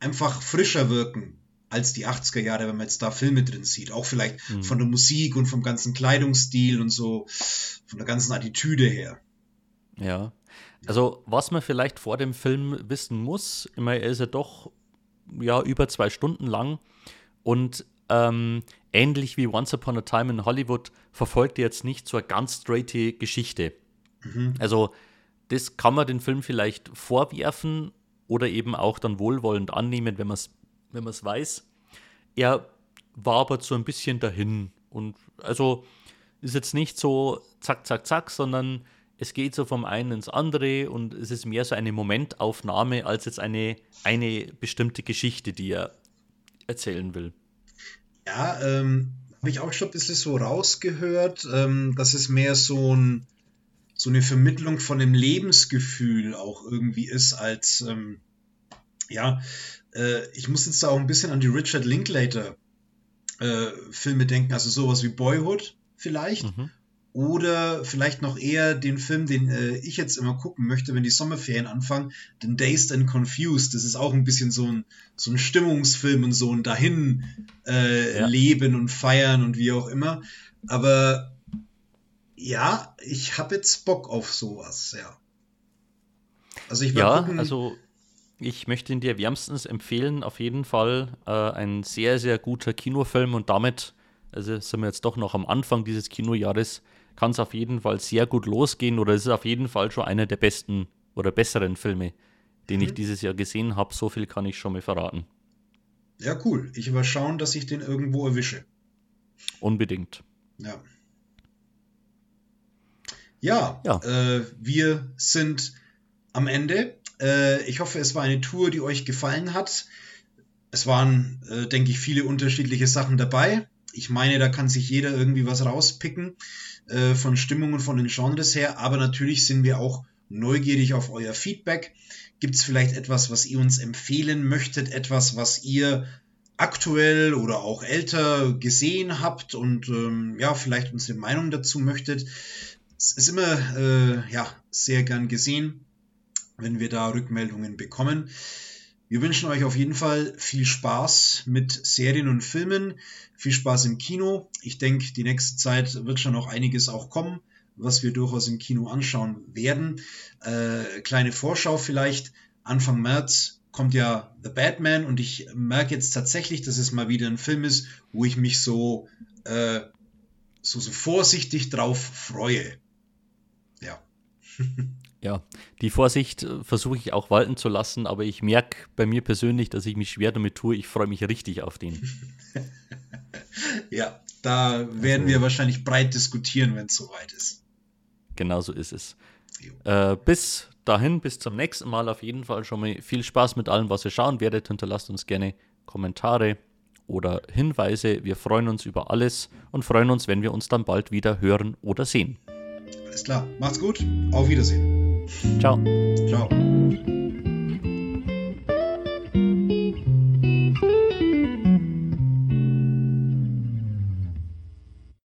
einfach frischer wirken als die 80er Jahre, wenn man jetzt da Filme drin sieht. Auch vielleicht mhm. von der Musik und vom ganzen Kleidungsstil und so, von der ganzen Attitüde her. Ja. Also, was man vielleicht vor dem Film wissen muss, immer er ist ja doch ja, über zwei Stunden lang und ähm, ähnlich wie Once Upon a Time in Hollywood verfolgt er jetzt nicht so eine ganz straighte Geschichte. Mhm. Also, das kann man den Film vielleicht vorwerfen oder eben auch dann wohlwollend annehmen, wenn man es wenn man es weiß. Er war aber so ein bisschen dahin. Und also ist jetzt nicht so zack, zack, zack, sondern es geht so vom einen ins andere und es ist mehr so eine Momentaufnahme als jetzt eine, eine bestimmte Geschichte, die er erzählen will. Ja, ähm, habe ich auch schon ein bisschen so rausgehört, ähm, dass es mehr so, ein, so eine Vermittlung von dem Lebensgefühl auch irgendwie ist, als ähm, ja, äh, ich muss jetzt da auch ein bisschen an die Richard Linklater äh, Filme denken, also sowas wie Boyhood vielleicht. Mhm. Oder vielleicht noch eher den Film, den äh, ich jetzt immer gucken möchte, wenn die Sommerferien anfangen, den Dazed and Confused. Das ist auch ein bisschen so ein, so ein Stimmungsfilm und so ein dahin äh, ja. leben und feiern und wie auch immer. Aber ja, ich habe jetzt Bock auf sowas, ja. Also ich ja, gucken, also ich möchte ihn dir wärmstens empfehlen, auf jeden Fall äh, ein sehr, sehr guter Kinofilm und damit, also sind wir jetzt doch noch am Anfang dieses Kinojahres, kann es auf jeden Fall sehr gut losgehen oder es ist auf jeden Fall schon einer der besten oder besseren Filme, den mhm. ich dieses Jahr gesehen habe. So viel kann ich schon mal verraten. Ja, cool. Ich werde schauen, dass ich den irgendwo erwische. Unbedingt. Ja. Ja, ja. Äh, wir sind am Ende. Äh, ich hoffe, es war eine Tour, die euch gefallen hat. Es waren, äh, denke ich, viele unterschiedliche Sachen dabei. Ich meine, da kann sich jeder irgendwie was rauspicken äh, von Stimmung und von den Genres her, aber natürlich sind wir auch neugierig auf euer Feedback. Gibt es vielleicht etwas, was ihr uns empfehlen möchtet, etwas, was ihr aktuell oder auch älter gesehen habt und ähm, ja, vielleicht unsere Meinung dazu möchtet. Es ist immer äh, ja, sehr gern gesehen, wenn wir da Rückmeldungen bekommen. Wir wünschen euch auf jeden Fall viel Spaß mit Serien und Filmen, viel Spaß im Kino. Ich denke, die nächste Zeit wird schon noch einiges auch kommen, was wir durchaus im Kino anschauen werden. Äh, kleine Vorschau vielleicht. Anfang März kommt ja The Batman und ich merke jetzt tatsächlich, dass es mal wieder ein Film ist, wo ich mich so, äh, so, so vorsichtig drauf freue. Ja. Ja, die Vorsicht äh, versuche ich auch walten zu lassen, aber ich merke bei mir persönlich, dass ich mich schwer damit tue. Ich freue mich richtig auf den. ja, da werden also, wir wahrscheinlich breit diskutieren, wenn es soweit ist. Genau so ist es. Äh, bis dahin, bis zum nächsten Mal auf jeden Fall schon mal viel Spaß mit allem, was ihr schauen werdet. Hinterlasst uns gerne Kommentare oder Hinweise. Wir freuen uns über alles und freuen uns, wenn wir uns dann bald wieder hören oder sehen. Alles klar, macht's gut, auf Wiedersehen. 招招。